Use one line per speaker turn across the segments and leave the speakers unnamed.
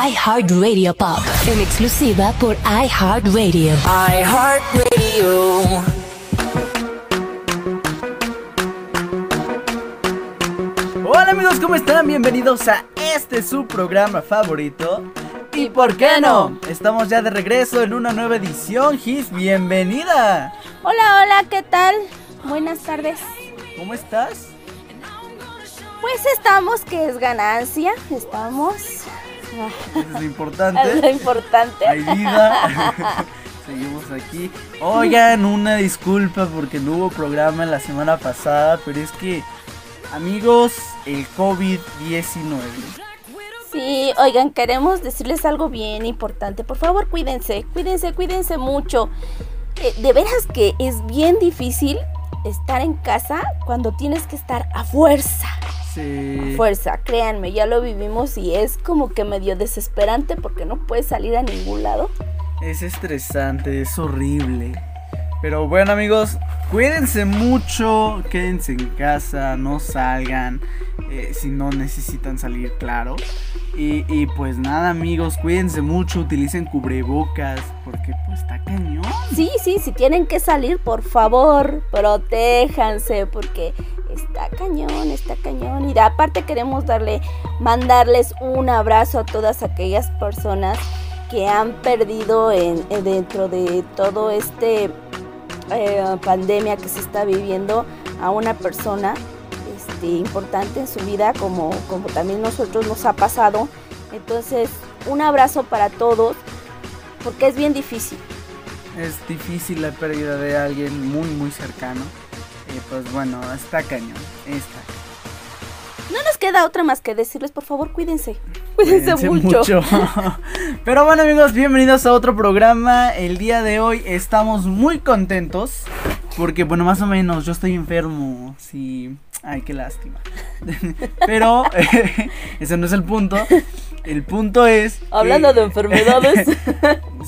iHeartRadio Pop. En exclusiva por iHeartRadio. iHeartRadio.
Hola amigos, ¿cómo están? Bienvenidos a este su programa favorito. ¿Y por qué no? Estamos ya de regreso en una nueva edición, Gis, bienvenida.
Hola, hola, ¿qué tal? Buenas tardes.
¿Cómo estás?
Pues estamos, que es ganancia, estamos.
Es lo importante.
Es lo importante.
Hay vida. Seguimos aquí. Oigan, una disculpa porque no hubo programa la semana pasada, pero es que, amigos, el COVID-19
Sí, oigan, queremos decirles algo bien importante. Por favor, cuídense, cuídense, cuídense mucho. Eh, de veras que es bien difícil estar en casa cuando tienes que estar a fuerza.
Sí.
Fuerza, créanme, ya lo vivimos y es como que medio desesperante porque no puedes salir a ningún lado.
Es estresante, es horrible. Pero bueno amigos, cuídense mucho, quédense en casa, no salgan eh, si no necesitan salir, claro. Y, pues nada amigos, cuídense mucho, utilicen cubrebocas, porque pues está cañón.
Sí, sí, si tienen que salir, por favor, protéjanse, porque está cañón, está cañón. Y aparte queremos darle, mandarles un abrazo a todas aquellas personas que han perdido en, dentro de todo este eh, pandemia que se está viviendo a una persona este, importante en su vida como, como también nosotros nos ha pasado. Entonces, un abrazo para todos porque es bien difícil.
Es difícil la pérdida de alguien muy muy cercano. Y pues bueno, está cañón, está.
No nos queda otra más que decirles, por favor, cuídense. Cuídense, mucho.
Pero bueno amigos, bienvenidos a otro programa. El día de hoy estamos muy contentos porque bueno, más o menos yo estoy enfermo. Sí, ay, qué lástima. Pero ese no es el punto. El punto es
Hablando de enfermedades.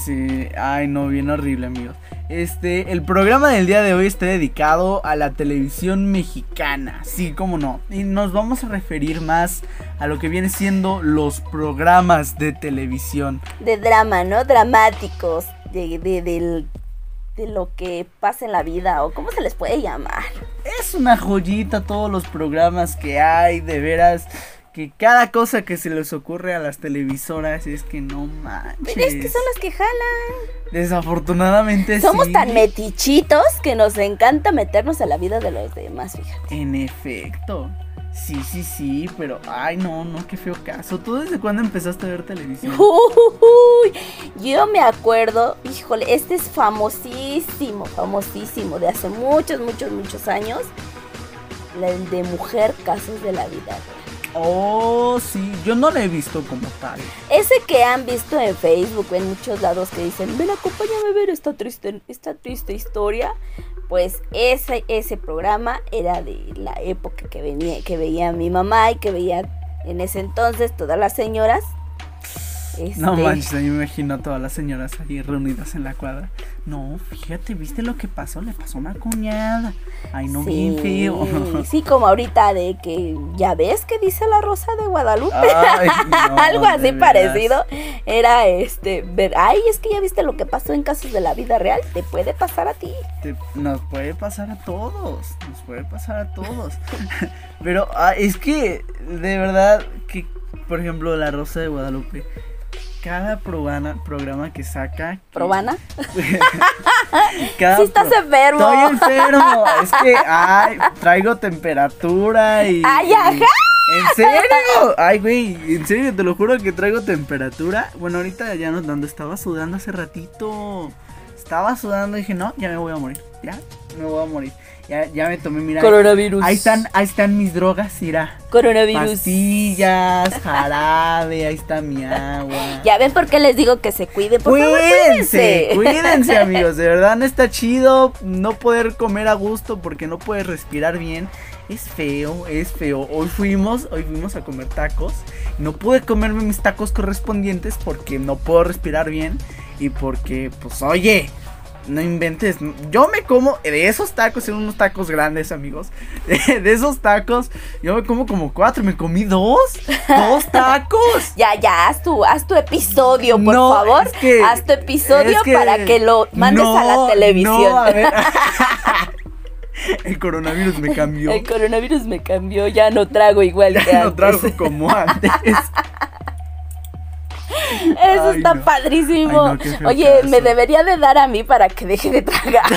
sí, ay, no, bien horrible, amigos. Este, el programa del día de hoy está dedicado a la televisión mexicana, sí, cómo no. Y nos vamos a referir más a lo que viene siendo los programas de televisión.
De drama, ¿no? Dramáticos, de, de, de lo que pasa en la vida, o cómo se les puede llamar.
Es una joyita todos los programas que hay, de veras que cada cosa que se les ocurre a las televisoras es que no manches.
Pero es que son las que jalan.
Desafortunadamente
Somos tan metichitos que nos encanta meternos a la vida de los demás, fíjate.
En efecto. Sí, sí, sí, pero ay no, no, qué feo caso. ¿Tú desde cuándo empezaste a ver televisión?
Uy, yo me acuerdo, híjole, este es famosísimo, famosísimo, de hace muchos, muchos, muchos años. El de Mujer Casos de la Vida
Oh, sí, yo no lo he visto como tal.
Ese que han visto en Facebook, en muchos lados que dicen, ven, acompáñame a ver esta triste, esta triste historia. Pues ese, ese programa era de la época que, venía, que veía mi mamá y que veía en ese entonces todas las señoras
no este, manches, me imagino a todas las señoras ahí reunidas en la cuadra. No, fíjate, ¿viste lo que pasó? Le pasó una cuñada. Ay, no, bien feo.
Sí, como ahorita de que ya ves que dice la Rosa de Guadalupe. Algo así parecido. Era este, ver, ay, es que ya viste lo que pasó en casos de la vida real. Te puede pasar a ti.
nos puede pasar a todos. Nos puede pasar a todos. Pero ah, es que, de verdad, que, por ejemplo, la Rosa de Guadalupe cada programa, programa que saca.
¿Probana? cada sí estás enfermo.
Estoy enfermo. Es que, ay, traigo temperatura y.
¡Ay, ajá!
¿En serio? Ay, güey, en serio, te lo juro que traigo temperatura. Bueno, ahorita ya no dando, estaba sudando hace ratito. Estaba sudando y dije, no, ya me voy a morir. Ya, me voy a morir. Ya, ya me tomé, mira.
Coronavirus.
Ahí están, ahí están mis drogas, mira.
Coronavirus.
Pastillas, jarabe, ahí está mi agua.
Ya ven por qué les digo que se cuiden. Por
cuídense, cuídense, amigos. De verdad no está chido no poder comer a gusto porque no puedes respirar bien. Es feo, es feo. Hoy fuimos, hoy fuimos a comer tacos. No pude comerme mis tacos correspondientes porque no puedo respirar bien y porque, pues, oye, No inventes. Yo me como de esos tacos, son unos tacos grandes, amigos. De, de esos tacos, yo me como como cuatro. Me comí dos. Dos tacos.
Ya, ya, haz tu, haz tu episodio, por
No,
favor.
es que-
haz tu episodio
es que-
para que lo mandes a
No,
la televisión.
no, a ver. El coronavirus me cambió.
El coronavirus me cambió, ya no trago igual que
Ya no
antes.
trajo como antes.
Eso
Ay,
está
no.
padrísimo.
Ay, no,
Oye,
caso.
me debería de dar a mí para que deje de tragar.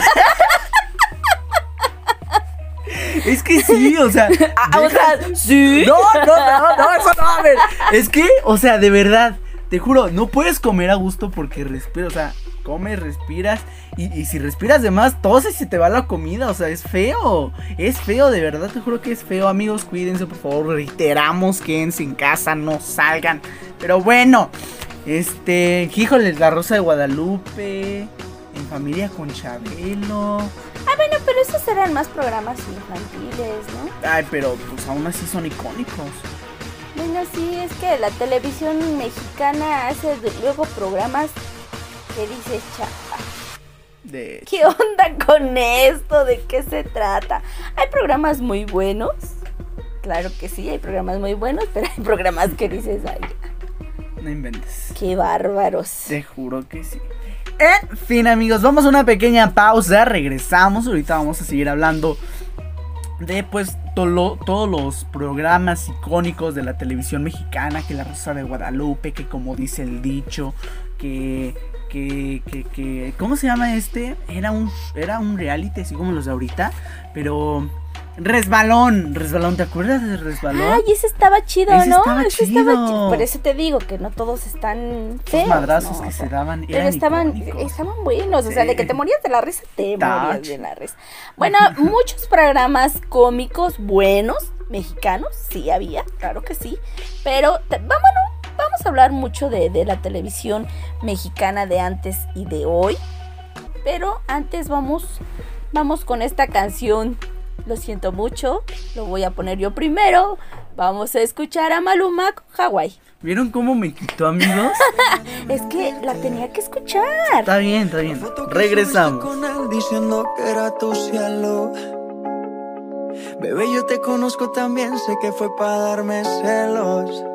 Es que sí, o sea.
Ah, o sea, sí.
No, no, no, no, eso no, a ver. Es que, o sea, de verdad, te juro, no puedes comer a gusto porque respiras, o sea, comes, respiras, y, y si respiras de más, toses y se te va la comida, o sea, es feo, es feo, de verdad, te juro que es feo, amigos, cuídense, por favor, reiteramos, quédense en casa, no salgan, pero bueno, este, híjole, la Rosa de Guadalupe, en familia con Chabelo,
Ah, bueno, pero esos eran más programas infantiles, ¿no?
ay, pero pues aún así son icónicos.
Bueno, sí, es que la televisión mexicana hace de- luego programas que dices, chapa,
De
¿qué onda con esto? ¿De qué se trata? Hay programas muy buenos, claro que sí, hay programas muy buenos, pero hay programas que dices, ay,
no inventes.
qué bárbaros.
Te juro que sí. En fin, amigos, vamos a una pequeña pausa. Regresamos. Ahorita vamos a seguir hablando de pues todos los programas icónicos de la televisión mexicana. Que la Rosa de Guadalupe, que como dice el dicho, que. Que, que, que, ¿cómo se llama este? Era un, era un reality, así como los de ahorita, pero Resbalón, Resbalón, ¿te acuerdas de Resbalón?
Ay, ese estaba chido,
Ese
¿no?
estaba
ese estaba
chido.
Por eso te digo que no todos están feos.
madrazos
¿no?
que se daban
Pero estaban,
icónicos.
estaban buenos, o sea, de que te morías de la risa, te
Touch.
morías de la risa. Bueno, muchos programas cómicos buenos, mexicanos, sí había, claro que sí. Pero vámonos, vamos a hablar mucho de, de la televisión mexicana de antes y de hoy. Pero antes vamos, vamos con esta canción. Lo siento mucho, lo voy a poner yo primero. Vamos a escuchar a Maluma con Hawái.
¿Vieron cómo me quitó, amigos?
Es que la tenía que escuchar.
Está bien, está bien. Regresamos.
subiste con él diciendo que era tu cielo. Bebé, yo te conozco también, sé que fue para darme celos.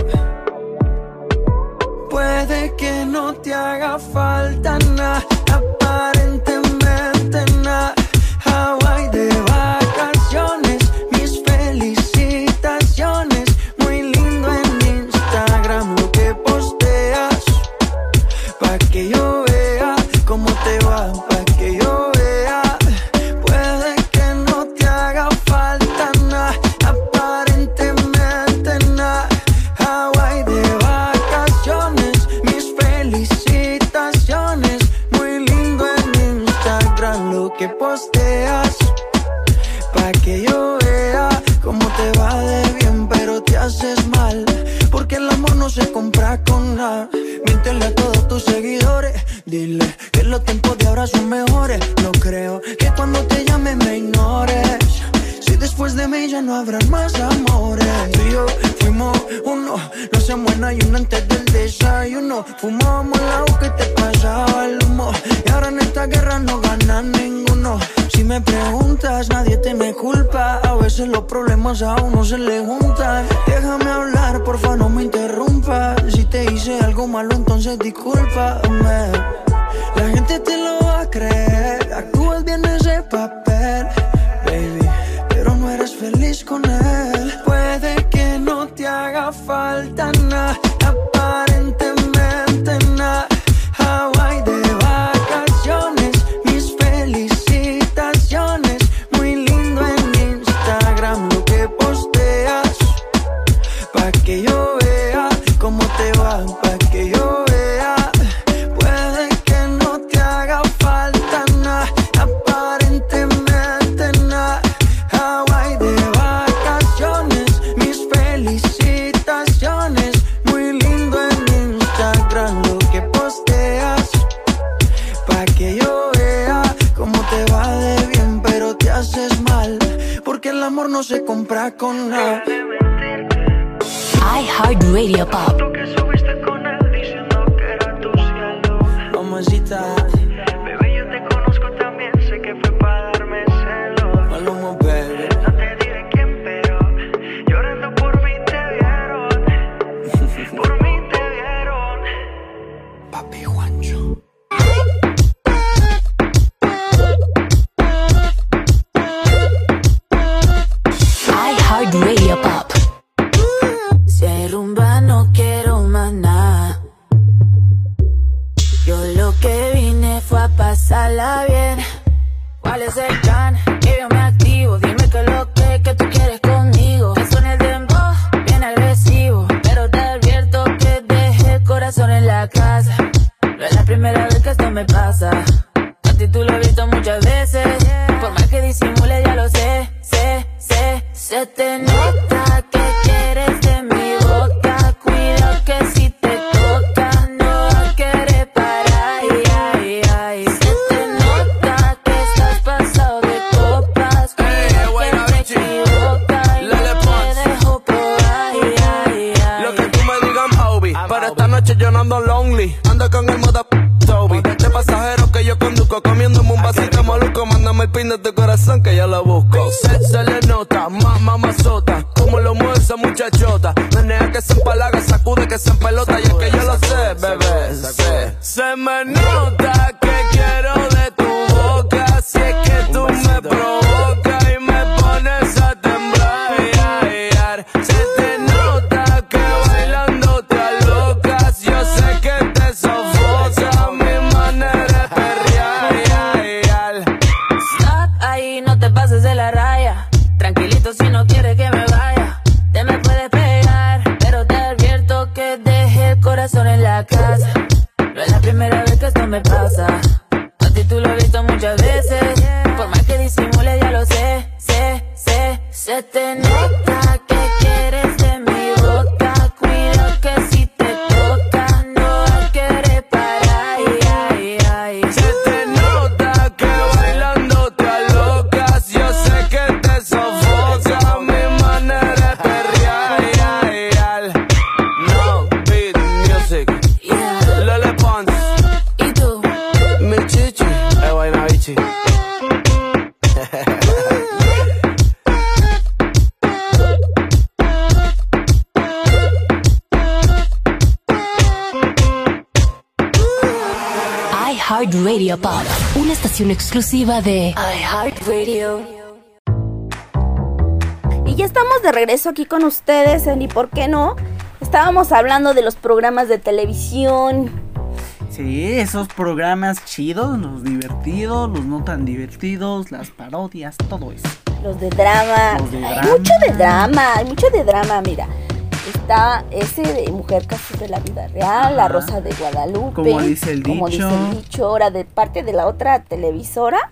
Puede que no te haga falta nada,
rumba no quiero más nada. Yo lo que vine fue a pasarla bien. ¿Cuál es el plan? Que yo me activo. Dime que lo que, que tú quieres conmigo. Que suene el dembow, bien agresivo. Pero te advierto que dejé el corazón en la casa. No es la primera vez que esto me pasa. A ti tú lo he visto muchas veces. Por más que disimule, ya lo sé, sé, sé. Se te nota
exclusiva de iHeartRadio.
Y ya estamos de regreso aquí con ustedes, en ¿y por qué no? Estábamos hablando de los programas de televisión.
Sí, esos programas chidos, los divertidos, los no tan divertidos, las parodias, todo eso.
Los de drama.
Los de
Hay
drama.
mucho de drama, hay mucho de drama, mira. Está ese de Mujer Casos de la Vida Real, La. Rosa de Guadalupe.
Como dice el
Como
dicho.
dice el dicho. Ahora, de parte de la otra televisora,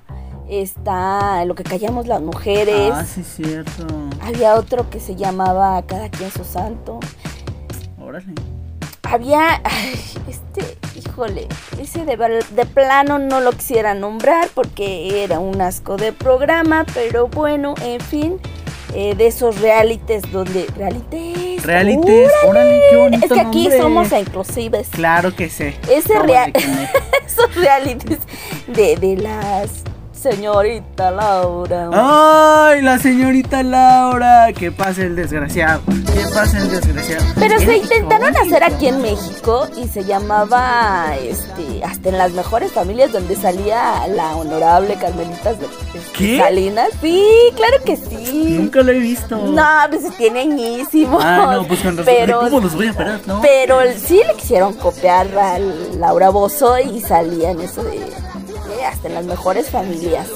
está Lo que callamos las mujeres.
Ah, sí, cierto.
Había otro que se llamaba Cada quien su santo.
Órale.
Había, ay, este, híjole, ese de, de plano no lo quisiera nombrar porque era un asco de programa, pero bueno, en fin, eh, de esos realities donde, realities,
Realities, órale, qué bonito
es que aquí
nombre.
somos inclusives,
Claro que sé.
ese real, esos realities de, de las señorita Laura.
¡Ay, la señorita Laura! Que pase el desgraciado. Que pase el desgraciado.
Pero se intentaron hacer aquí en México y se llamaba, este, hasta en las mejores familias donde salía la honorable Carmelita este,
¿Qué?
Salinas. Sí, claro que sí.
Nunca lo he visto.
No, pues tiene añísimo.
Ah, no, pues con razón.
Pero,
¿Cómo los voy a parar, no?
pero sí le quisieron copiar a Laura Bozo y salía en eso de hasta en las mejores familias.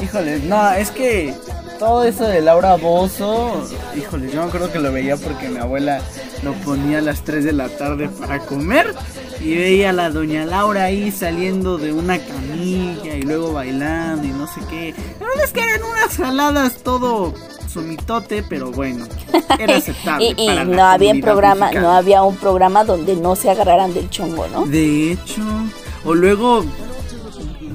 Híjole, no, es que todo eso de Laura Bozo, híjole, yo me acuerdo que lo veía porque mi abuela lo ponía a las 3 de la tarde para comer y veía a la doña Laura ahí saliendo de una camilla y luego bailando y no sé qué. La verdad es que eran unas jaladas todo sumitote, pero bueno, era aceptable.
Y, y
para la
no había programa,
mexicana.
no había un programa donde no se agarraran del chongo, ¿no?
De hecho, o luego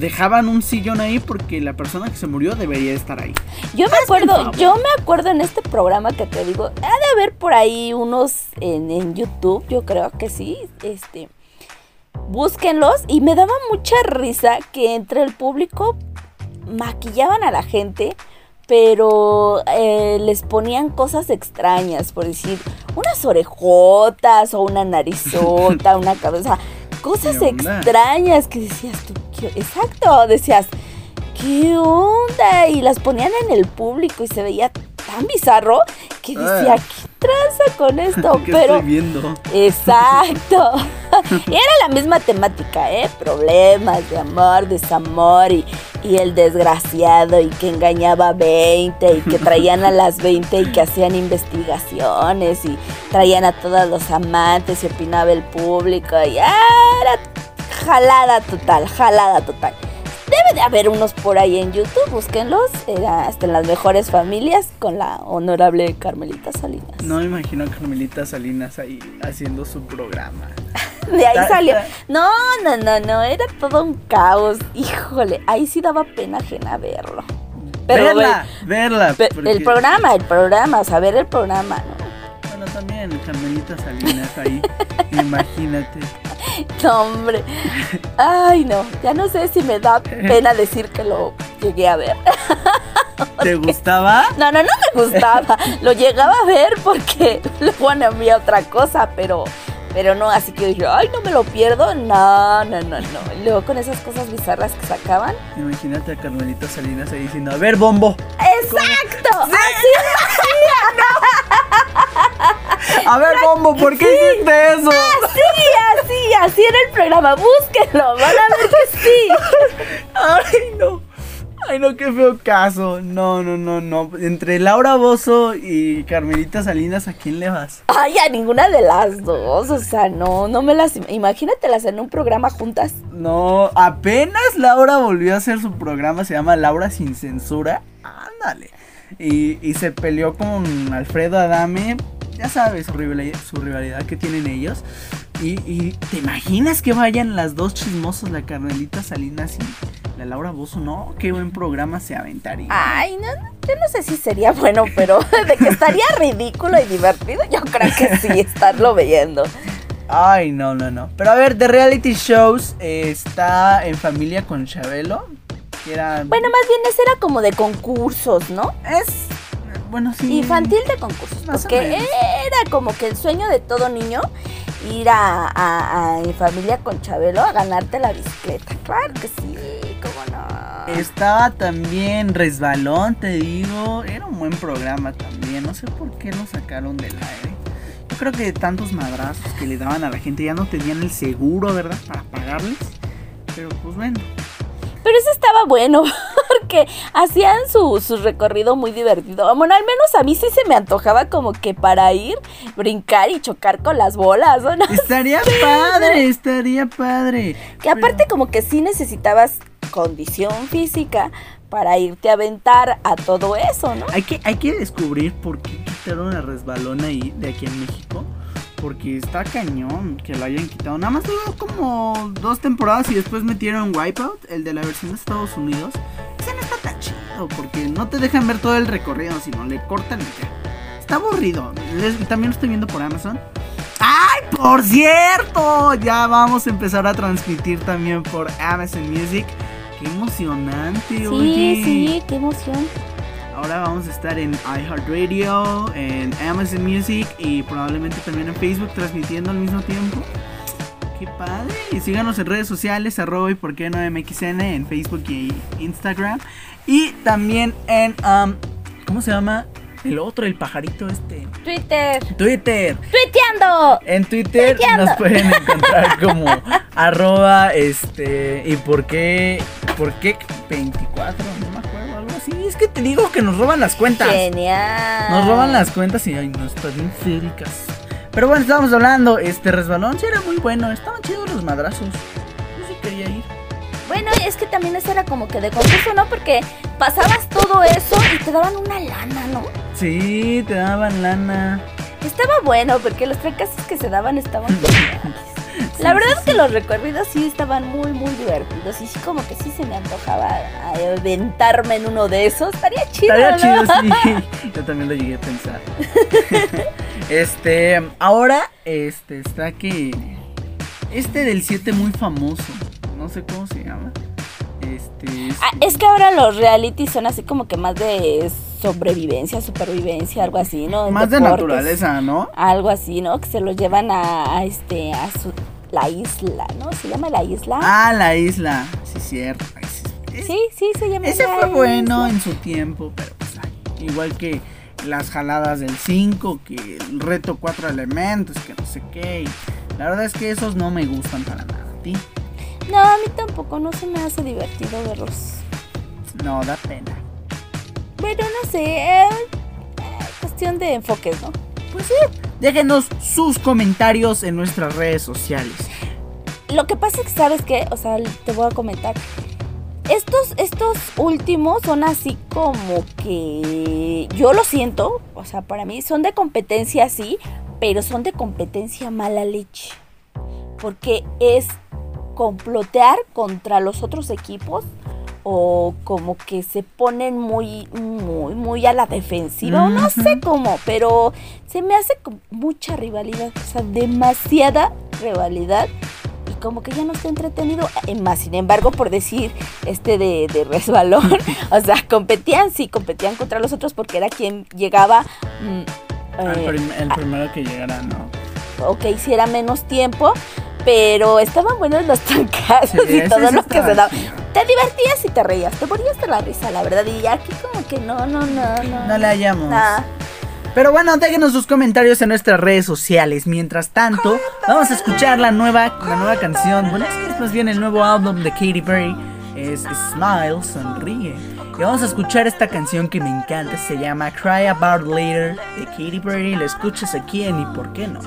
dejaban un sillón ahí porque la persona que se murió debería estar ahí.
Yo me acuerdo, yo me acuerdo en este programa que te digo, ha de haber por ahí unos en, en YouTube, yo creo que sí, este, búsquenlos y me daba mucha risa que entre el público maquillaban a la gente, pero eh, les ponían cosas extrañas, por decir, unas orejotas o una narizota, una cabeza, cosas extrañas que decías tú, ¿qué- exacto, decías, ¿qué onda? Y las ponían en el público y se veía tan bizarro que decía,
Ah.
¿qué traza con esto?
¿Qué
Pero
estoy viendo?
Exacto. Y era la misma temática, ¿eh? Problemas de amor, desamor y, y el desgraciado y que engañaba a 20 y que traían a las 20 y que hacían investigaciones y traían a todos los amantes y opinaba el público y ¡ah! era jalada total, jalada total. Debe de haber unos por ahí en YouTube, búsquenlos. Era hasta en las mejores familias con la honorable Carmelita Salinas.
No me imagino a Carmelita Salinas ahí haciendo su programa.
De ahí salió. No, no, no, no, era todo un caos. Híjole, ahí sí daba pena ajena verlo. Pero
verla, verla. porque-
el programa, el programa, o sea, ver el programa, ¿no?
Bueno, también Carmelita Salinas ahí. Imagínate.
No, hombre. Ay, no, ya no sé si me da pena decir que lo llegué a ver.
¿Te gustaba?
No, no, no me gustaba. Lo llegaba a ver porque luego no había otra cosa, pero, pero no, así que dije, ay, no me lo pierdo. No, no, no, no. Y luego con esas cosas bizarras que sacaban.
Imagínate a Carmelita Salinas ahí diciendo, a ver, bombo.
¡Exacto! Así
A ver, bombo, ¿por qué hiciste eso?
Así, así, así era el programa. Búsquenlo, van a ver que sí.
Ay, no. Ay, no, qué feo caso. No, no, no, no. Entre Laura Bozo y Carmelita Salinas, ¿a quién le vas?
Ay, a ninguna de las dos. O sea, no, no me las. im- Imagínatelas en un programa juntas.
No, apenas Laura volvió a hacer su programa, se llama Laura sin censura. Ándale. Y, y se peleó con Alfredo Adame. Ya sabes su rivalidad, su rivalidad que tienen ellos. Y, y te imaginas que vayan las dos chismosas, la Carmelita Salinas y la Laura Bozo. No, qué buen programa se aventaría.
Ay, no, no, yo no sé si sería bueno, pero de que estaría ridículo y divertido, yo creo que sí, estarlo viendo.
Ay, no, no, no. Pero a ver, de reality shows eh, está en familia con Chabelo. Que era.
Bueno, más bien ese era como de concursos, ¿no?
es. Bueno, sí.
Infantil de concursos,
Más
porque era como que el sueño de todo niño ir a, a- a en familia con Chabelo a ganarte la bicicleta. Claro que sí, cómo no.
Estaba también Resbalón, te digo. Era un buen programa también. No sé por qué lo sacaron del aire. Yo creo que tantos madrazos que le daban a la gente ya no tenían el seguro, ¿verdad? Para pagarles. Pero pues bueno.
Pero ese estaba bueno, porque hacían su, su recorrido muy divertido. Bueno, al menos a mí sí se me antojaba como que para ir, brincar y chocar con las bolas, ¿o no?
Estaría padre, estaría padre.
Que aparte como que sí necesitabas condición física para irte a aventar a todo eso, ¿no?
Hay que, hay que descubrir por qué quitaron a Resbalón ahí, de aquí en México. Porque está cañón que lo hayan quitado. Nada más duró como dos temporadas y después metieron Wipeout, el de la versión de Estados Unidos. Ese no está tan chido porque no te dejan ver todo el recorrido, sino le cortan y ya. Está aburrido. Les- también lo estoy viendo por Amazon. ¡Ay, por cierto! Ya vamos a empezar a transmitir también por Amazon Music. ¡Qué emocionante!
Sí,
oye!
sí, qué emoción.
Ahora vamos a estar en iHeartRadio, en Amazon Music y probablemente también en Facebook transmitiendo al mismo tiempo. ¡Qué padre! Y síganos en redes sociales, arroba y por qué no MXN en Facebook y Instagram. Y también en, um, ¿cómo se llama? El otro, el pajarito este.
Twitter.
Twitter.
¡Tuiteando!
En Twitter
Tuiteando.
nos pueden encontrar como arroba este y por qué por qué 24, no Es que te digo que nos roban las cuentas.
Genial.
Nos roban las cuentas y ay, no están bien féricas. Pero bueno, estábamos hablando, este resbalón sí era muy bueno, estaban chidos los madrazos. Yo sí quería ir.
Bueno, es que también eso era como que de concurso, ¿no? Porque pasabas todo eso y te daban una lana, ¿no?
Sí, te daban lana.
Estaba bueno porque los fracasos que se daban estaban La verdad
sí,
es que
sí.
los recorridos sí estaban muy, muy divertidos. Y sí, como que sí se me antojaba aventarme en uno de esos. Estaría chido.
Estaría
¿no?
chido, sí. Yo también lo llegué a pensar. este, ahora, este, está que. Este del 7 muy famoso. No sé cómo se llama. Este. es-
Ah, es que ahora los reality son así como que más de sobrevivencia, supervivencia, algo así, ¿no?
más de naturaleza, ¿no?
Algo así, ¿no? Que se los llevan a, a este, a su, la isla, ¿no? ¿Se llama la isla?
Ah, la isla. Sí, cierto. Sí. Es-
sí, sí, se llama
Ese
la
fue bueno en su tiempo, pero pues ay, igual que las jaladas del 5, que el reto cuatro elementos, que no sé qué. y la verdad es que esos no me gustan para nada. ¿A ti?
No, a mí tampoco, no se me hace divertido verlos.
No, da pena.
Bueno, no sé, eh, eh, cuestión de enfoques, ¿no?
Pues sí, déjenos sus comentarios en nuestras redes sociales.
Lo que pasa es que, ¿sabes qué? O sea, te voy a comentar. Estos, estos últimos son así como que yo lo siento, o sea, para mí son de competencia sí, pero son de competencia mala leche. Porque es complotear contra los otros equipos o como que se ponen muy, muy, muy a la defensiva, o no sé cómo, pero se me hace con mucha rivalidad, o sea, demasiada rivalidad y como que ya no está entretenido. Más, sin embargo, por decir este de, de resbalón, o sea, competían, sí, competían contra los otros porque era quien llegaba, mm, eh,
prim- el primero que llegara, no.
o que hiciera menos tiempo. Pero estaban buenos los trancazos
Sí,
y todo lo que se daba. Te divertías y te reías, te morías de la risa, la verdad. Y aquí como que no, no, no, no.
No le hallamos. Pero bueno, déjenos sus comentarios en nuestras redes sociales. Mientras tanto, vamos a escuchar la nueva, la nueva canción. Bueno, es que es más bien el nuevo álbum de Katy Perry. Es Smile, Sonríe. Y vamos a escuchar esta canción que me encanta. Se llama Cry About Later de Katy Perry. La escuchas aquí en Y por qué no.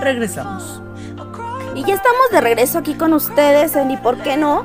Regresamos.
Y ya estamos de regreso aquí con ustedes en ¿Y por qué no?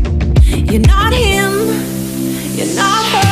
You're not him, you're not her.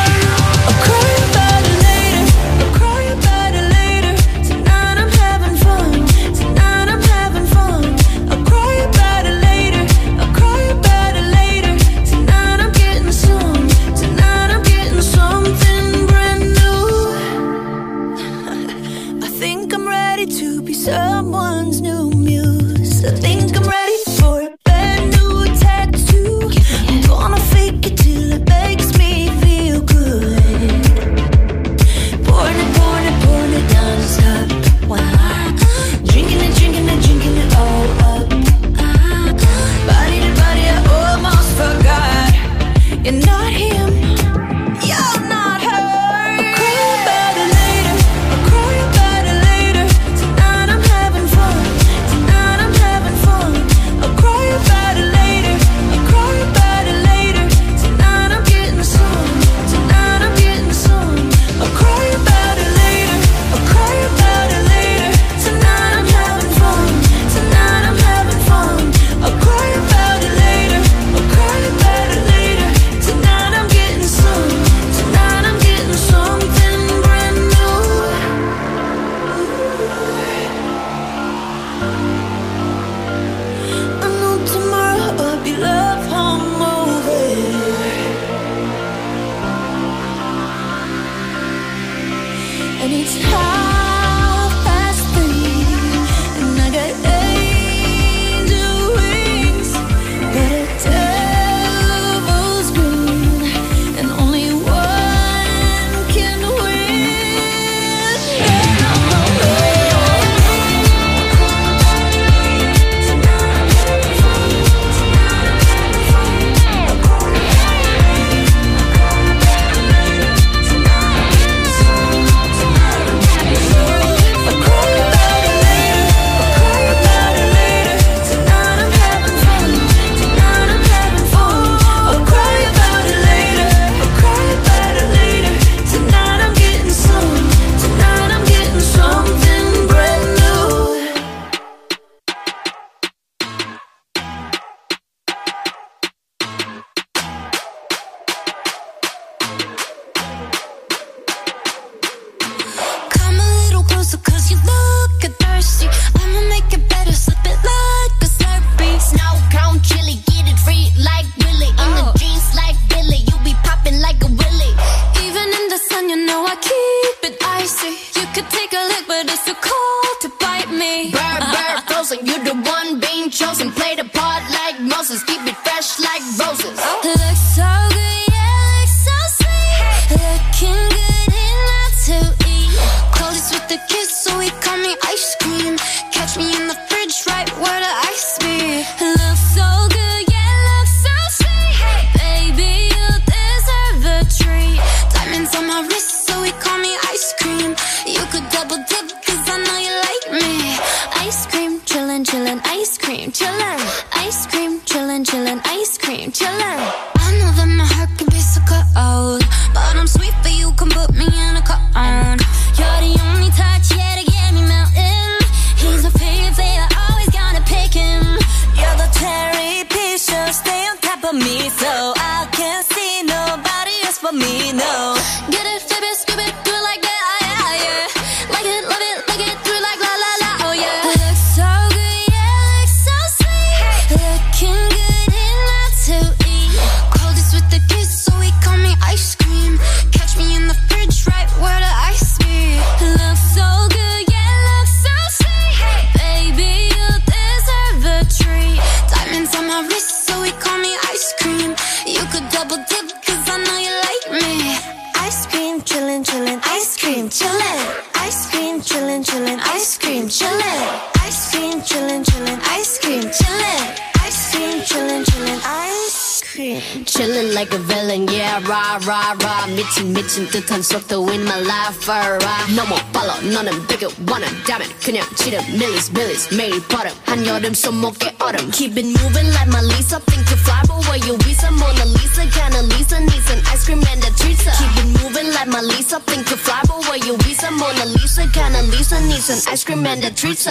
미친, 미친 듯한 속도 in my life, rah. 너무 빨라, 너는 되게 원한 다면 그냥 치름, 밀리스, 밀리스, 매일 버릇. 한여름 손목에 얼음. Keep it moving like my Lisa, think you fly, but where you Visa, Mona Lisa, kinda Lisa, needs an ice cream and a treat. Keep it moving like my Lisa, think you fly, but where you Visa, Mona Lisa, kinda Lisa, needs an ice cream and a treat.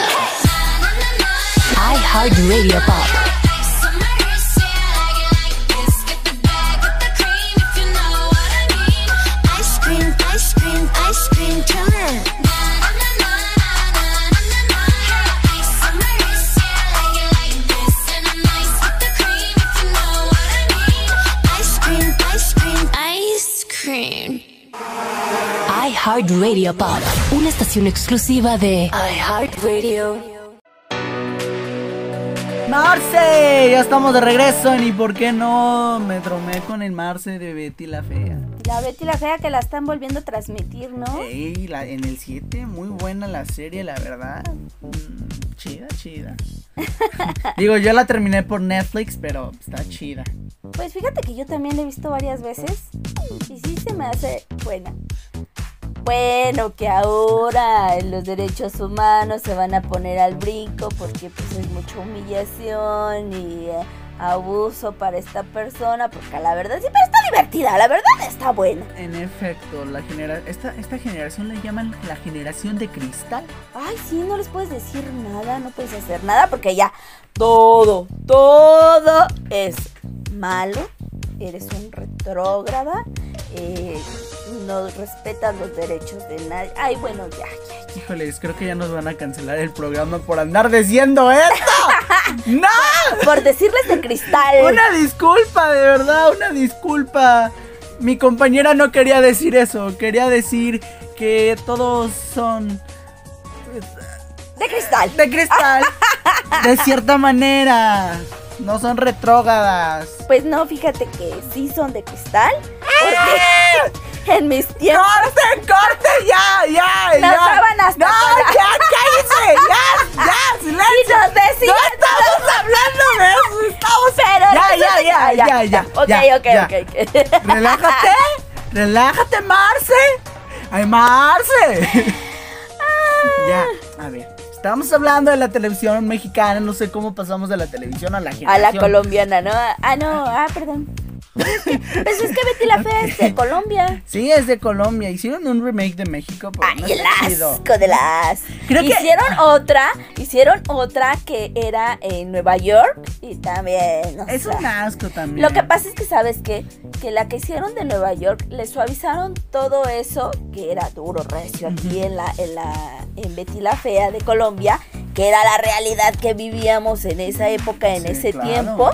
iHeartRadio Pop. iHeartRadio Pop. Una estación exclusiva de iHeartRadio.
Marce, ya estamos de regreso. Y por qué no me tromé con el Marce de Betty la Fea.
La Betty la Fea que la están volviendo a transmitir, ¿no?
Ey, la- en el 7, muy buena la serie, la verdad. Mm, chida, chida. Digo, yo la terminé por Netflix, pero está chida.
Pues fíjate que yo también la he visto varias veces y sí se me hace buena. Bueno, que ahora los derechos humanos se van a poner al brinco porque pues es mucha humillación y eh, abuso para esta persona, porque la verdad sí, pero está divertida, la verdad está buena.
En efecto, la genera esta, esta generación le llaman la generación de cristal.
Ay, sí, no les puedes decir nada, no puedes hacer nada porque ya todo, todo es malo. Eres un retrógrada, eh, no respetas los derechos de nadie. Ay, bueno, ya, ya, ya.
Híjoles, creo que ya nos van a cancelar el programa por andar diciendo esto. ¡No!
Por decirles de cristal.
Una disculpa, de verdad, una disculpa. Mi compañera no quería decir eso, quería decir que todos son
De cristal.
de cristal. De cierta manera. No son retrógadas.
Pues no, fíjate que sí son de cristal. Porque en mis tiempos.
¡Corte, corte! ¡Ya, ya,
Nos
ya!
daban hasta
¡No,
para-
ya, cállese! ¡Ya, ya!
Y
¡Silencio!
nos decían.
¡No estamos hablando de eso! ¡Estamos...
Pero
Ya, ya, ya,
Ah,
ya, ya,
Ok,
ya,
ok,
ya.
ok, ok.
¡Relájate! ¡Relájate, Marce! ¡Ay, Marce! ya, a ver. Estamos hablando de la televisión mexicana. No sé cómo pasamos de la televisión a la
A
generación.
la colombiana, ¿no? Ah, no, ah, perdón. Pues es que Betty la Fea es de Colombia.
Sí, es de Colombia. Hicieron un remake de México, pero no
Ay, el
está chido.
asco de las.
Creo que-
hicieron otra, hicieron otra que era en Nueva York y también.
Es
sea,
un asco también.
Lo que pasa es que, ¿sabes qué? Que la que hicieron de Nueva York le suavizaron todo eso que era duro, recio aquí en la, en la, en Betty la Fea de Colombia, que era la realidad que vivíamos en esa época, en
Sí,
ese
claro.
tiempo.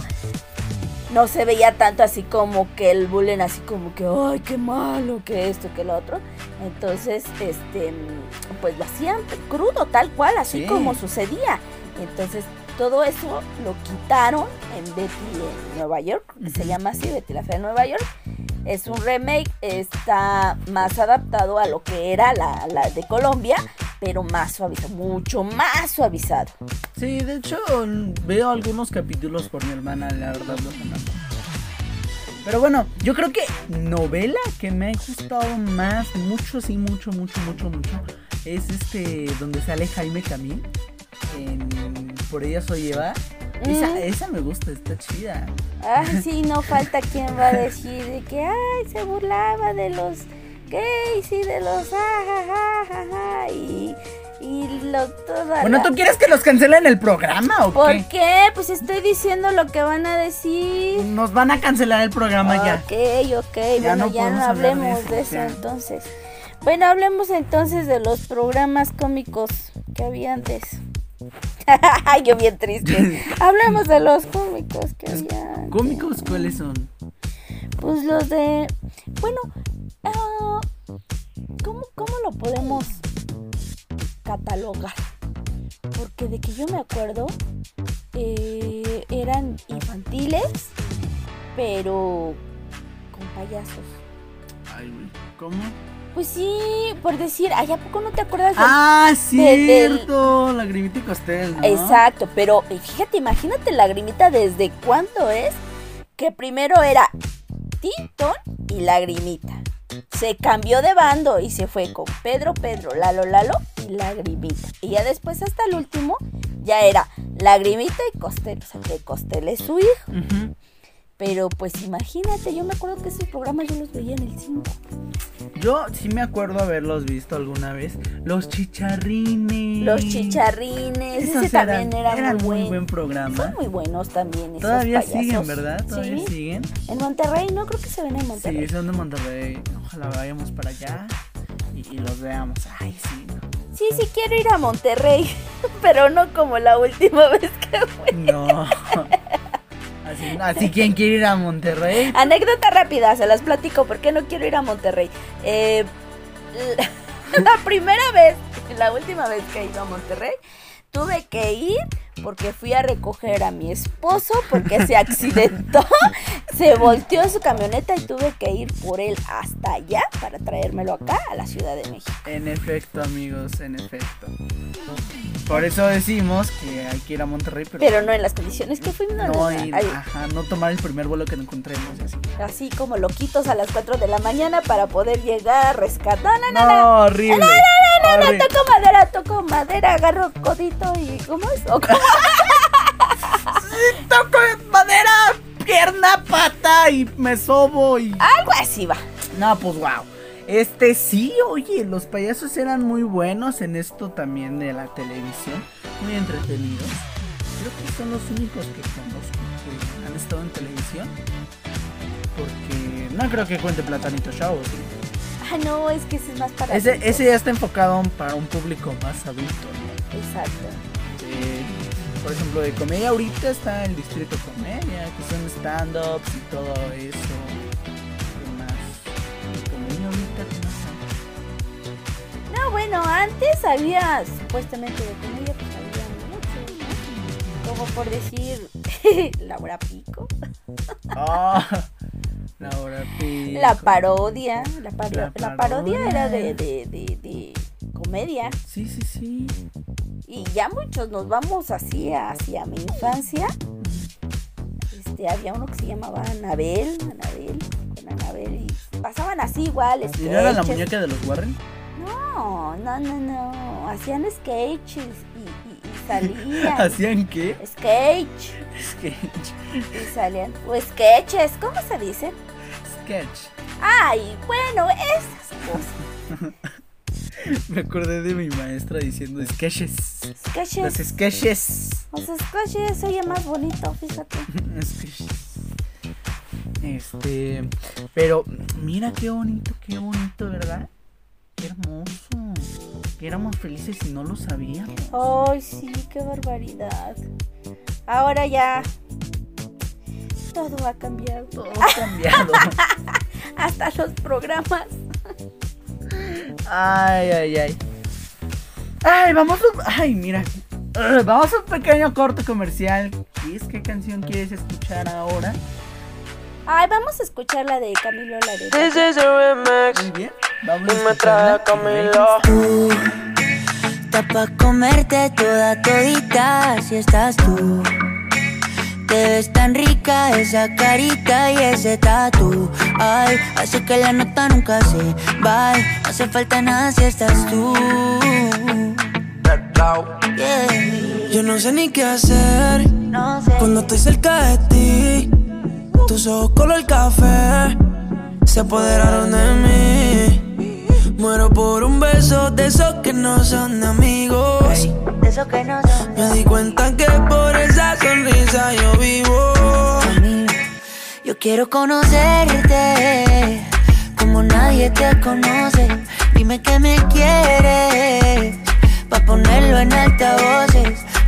No se veía tanto así como que el bullying, así como que, ay, qué malo, que esto, que lo otro. Entonces, este, pues lo hacían crudo, tal cual, así
Sí.
como sucedía. Entonces, todo eso lo quitaron en Betty en Nueva York, se llama así, Betty la Fea de Nueva York. Es un remake, está más adaptado a lo que era la, la de Colombia, pero más suavizado, mucho más suavizado.
Sí, de hecho, veo algunos capítulos por mi hermana, la verdad, los amo. Pero bueno, yo creo que novela que me ha gustado más, mucho, sí, mucho, mucho, mucho, mucho, es este, donde sale Jaime Camil, en Por ella soy Eva. Esa,
Mm.
esa me gusta, está chida.
Ay, sí, no falta quien va a decir de que, ay, se burlaba de los gays y de los ajajajaja y, y lo toda
Bueno,
la-
¿tú quieres que nos cancelen el programa o
¿Por
qué?
qué? Pues estoy diciendo lo que van a decir.
Nos van a cancelar el programa ya.
Ok, ok,
Ya
bueno,
no
ya no
de
hablemos
eso,
de eso, entonces. Bueno, hablemos entonces de los programas cómicos que había antes. Yo bien triste. hablemos de los cómicos que había.
¿Cómicos cuáles son?
Pues los de. Bueno, ah, ¿cómo, ¿cómo lo podemos catalogar? Porque de que yo me acuerdo, eh, eran infantiles, pero con payasos.
Ay, güey, ¿cómo?
Pues sí, por decir, ay, ¿a poco no te acuerdas del-
Ah,
de- del-
cierto, Lagrimita y Costel, ¿no?
Exacto, pero eh, fíjate, imagínate lagrimita desde cuándo es que primero era Tintón y Lagrimita. Se cambió de bando y se fue con Pedro, Pedro, Lalo, Lalo y Lagrimita. Y ya después hasta el último ya era Lagrimita y Costel. O sea que Costel es su hijo.
Ujú.
Pero pues imagínate, yo me acuerdo que esos programas yo los veía en el 5.
Yo sí me acuerdo haberlos visto alguna vez. Los chicharrines.
Los chicharrines,
Esos
ese también era
eran
muy
muy
buen.
programa.
Son muy buenos también esos
Todavía
payasos.
siguen, ¿verdad? Todavía
Sí.
siguen.
En Monterrey, no creo que se ven en
Sí,
Monterrey.
son de Monterrey. Ojalá vayamos para allá y, y los veamos. Ay, sí.
Sí, sí quiero ir a Monterrey, pero no como la última vez que fui.
No. Así, así ¿quién quiere ir a Monterrey?
Anécdota rápida, se las platico, ¿por qué no quiero ir a Monterrey? Eh, la, la primera vez, la última vez que he ido a Monterrey, tuve que ir porque fui a recoger a mi esposo porque se accidentó, se volteó su camioneta y tuve que ir por él hasta allá para traérmelo acá a la Ciudad de México.
En efecto, amigos, en efecto. Por eso decimos que hay que ir a Monterrey, pero,
Pero no en las condiciones que fuimos. no,
no,
no,
ir, ajá, no tomar el primer vuelo que encontremos. Así.
así como loquitos a las 4 de la mañana para poder llegar a rescatar. No, no, no.
No, horrible.
No, no, no,
horrible.
toco madera, toco madera, agarro codito y ¿cómo es? ¿O cómo?
Toco madera, pierna, pata y me sobo y...
Algo así va.
No, pues wow. Este sí, oye, los payasos eran muy buenos en esto también de la televisión, muy entretenidos. Creo que son los únicos que conozco que han estado en televisión. Porque no creo que cuente Platanito Show, ¿sí?
Ah, no, es que ese es más para.
Ese, ese ya está enfocado para un público más adulto, ¿no?
Exacto.
Eh, por ejemplo, de comedia ahorita está el Distrito Comedia, que son stand-ups y todo eso.
No, bueno, antes había supuestamente de comedia, pues había mucho, ¿no? Como por decir, Laura Pico,
Ah, Laura Pico.
la parodia. La, paro-
La
la parodia era de,
parodia.
de, de, de comedia.
Sí, sí, sí.
Y ya muchos nos vamos así hacia mi infancia. Este, había uno que se llamaba Anabel, Anabel, con Anabel y pasaban así igual,
¿Y no era la muñeca de los Warren?
No, no, no, no, hacían sketches y, y, y salían.
¿Hacían qué?
Sketch
Sketch.
y salían. O sketches, ¿cómo se dicen?
Sketch.
Ay, bueno, esas cosas.
Me acordé de mi maestra diciendo sketches. Los
Sketches.
sketches.
Los sketches oye más bonito, fíjate.
Sketches. Este. Pero mira qué bonito, qué bonito, ¿verdad? Qué hermoso. Que éramos felices y no lo sabíamos.
Ay, sí, qué barbaridad. Ahora ya todo ha cambiado.
Todo ha cambiado.
Hasta los programas.
Ay, ay, ay. Ay, vamos a... Ay, mira. Vamos a un pequeño corto comercial. ¿Y es qué canción quieres escuchar ahora?
Ay, vamos a escuchar la de Camilo Laredo.
This is a remix.
Muy bien. Vamos a escucharla.
Camilo.
Tú, está pa' comerte toda todita si estás tú. Te ves tan rica esa carita y ese tatu. Ay, hace que la nota nunca se va. No hace falta nada si estás tú. Yeah.
Yo no sé ni qué hacer
No sé.
cuando estoy cerca de ti. Tus ojos color café se apoderaron de mí. Muero por un beso de esos que no son de amigos.
De eso que no son.
Me di cuenta que por esa sonrisa yo vivo.
Yo quiero conocerte como nadie te conoce. Dime que me quieres pa ponerlo en altavoces,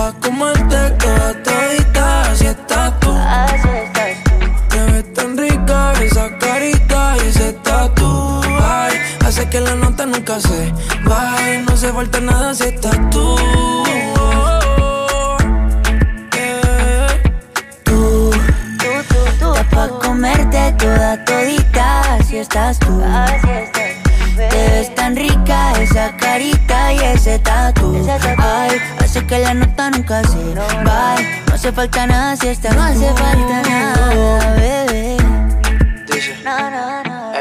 Pa' comerte toda todita, ah, así estás tú.
Te ves tan rica, esa carita y ese tatu.
Ay, hace que la nota nunca se vaya. No se falta nada si estás tú.
tú pa' comerte toda todita, así estás tú. Ah, así estás Te ves tan rica esa carita y ese tatu. Ay, que la nota nunca se va. No hace falta nada si estás No hace falta nada, bebé.
Dice,
No, no.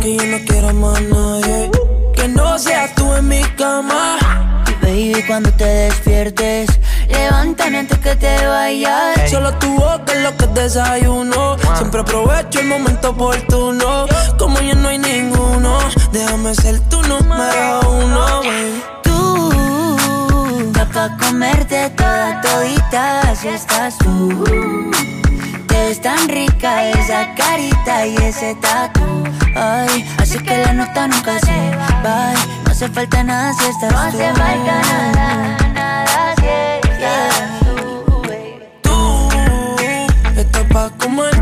Que yo no quiero más a nadie. Que no seas tú en mi cama.
Y baby, cuando te despiertes, levántame antes que te vayas.
Solo tu boca es lo que desayuno. Siempre aprovecho el momento oportuno. Como ya no hay ninguno, déjame ser tu número uno, baby.
Pa' comerte toda todita si estás tú. Te ves tan rica esa carita y ese tatu. Ay, así que la nota nunca se va. No hace falta nada si estás tú. No hace falta nada, nada si estás tú.
Tú estás pa' comerte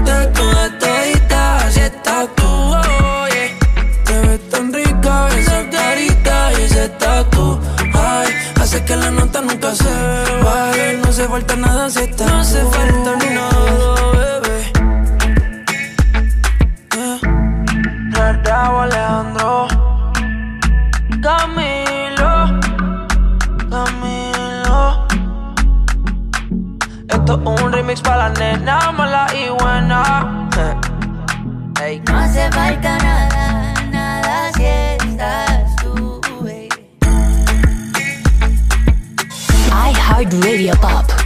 nunca se baje. No hace falta nada si estás No hace falta nada, bebé. Eh. Raúl Alejandro Camilo Camilo Esto es un remix para la nena mala y buena Ey.
No hace falta nada
iHeartRadio Pop.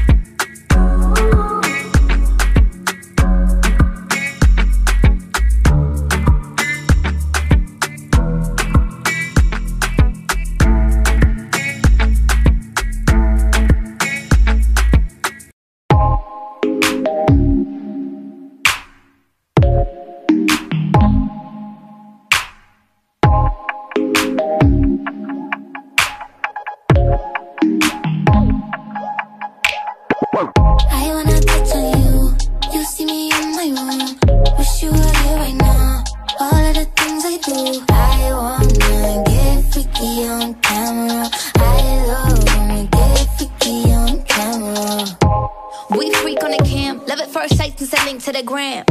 To the gram.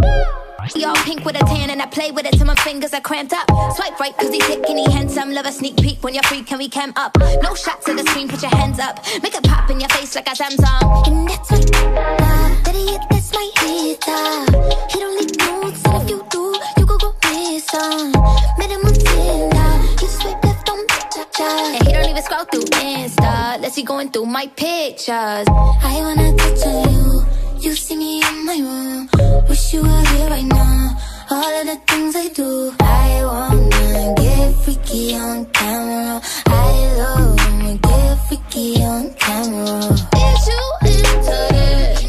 We all pink with a tan and I play with it till my fingers are cramped up. Swipe right cause he thick and he handsome. Love a sneak peek when you're free, can we cam up? No shots to the screen, put your hands up. Make it pop in your face like a Samsung.
And that's my uh, Better yet, that's my hit uh. He don't leave notes, and if you do, you could go miss some. Met him on Tinder, he swipe left on cha-cha.
And he don't even scroll through Insta. Let's see going through my pictures.
I wanna touch on you. You see me in my room. Wish you were here right now. All of the things I do. I wanna get freaky on camera. I love when we get freaky on camera.
Is you into it?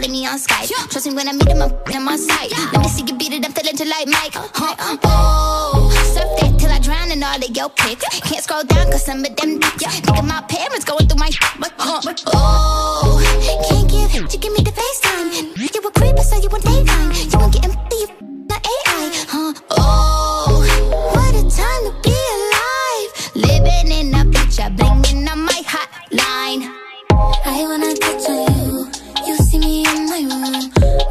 Calling me on Skype. Trust me when I meet him, I'm in my sight. Let me see you beat it, I'm feeling just like Mike. Huh? Oh, surf that till I drown in all of your pics. Can't scroll down cause some of them, yeah. Think of my parents going through my, huh? Oh,
Can't give him, you give me the FaceTime. You a creeper, so you want daytime. You want getting you the AI, huh?
oh.
What a time to be alive.
Living in a picture, blinging on my hotline.
I wanna touch on you. You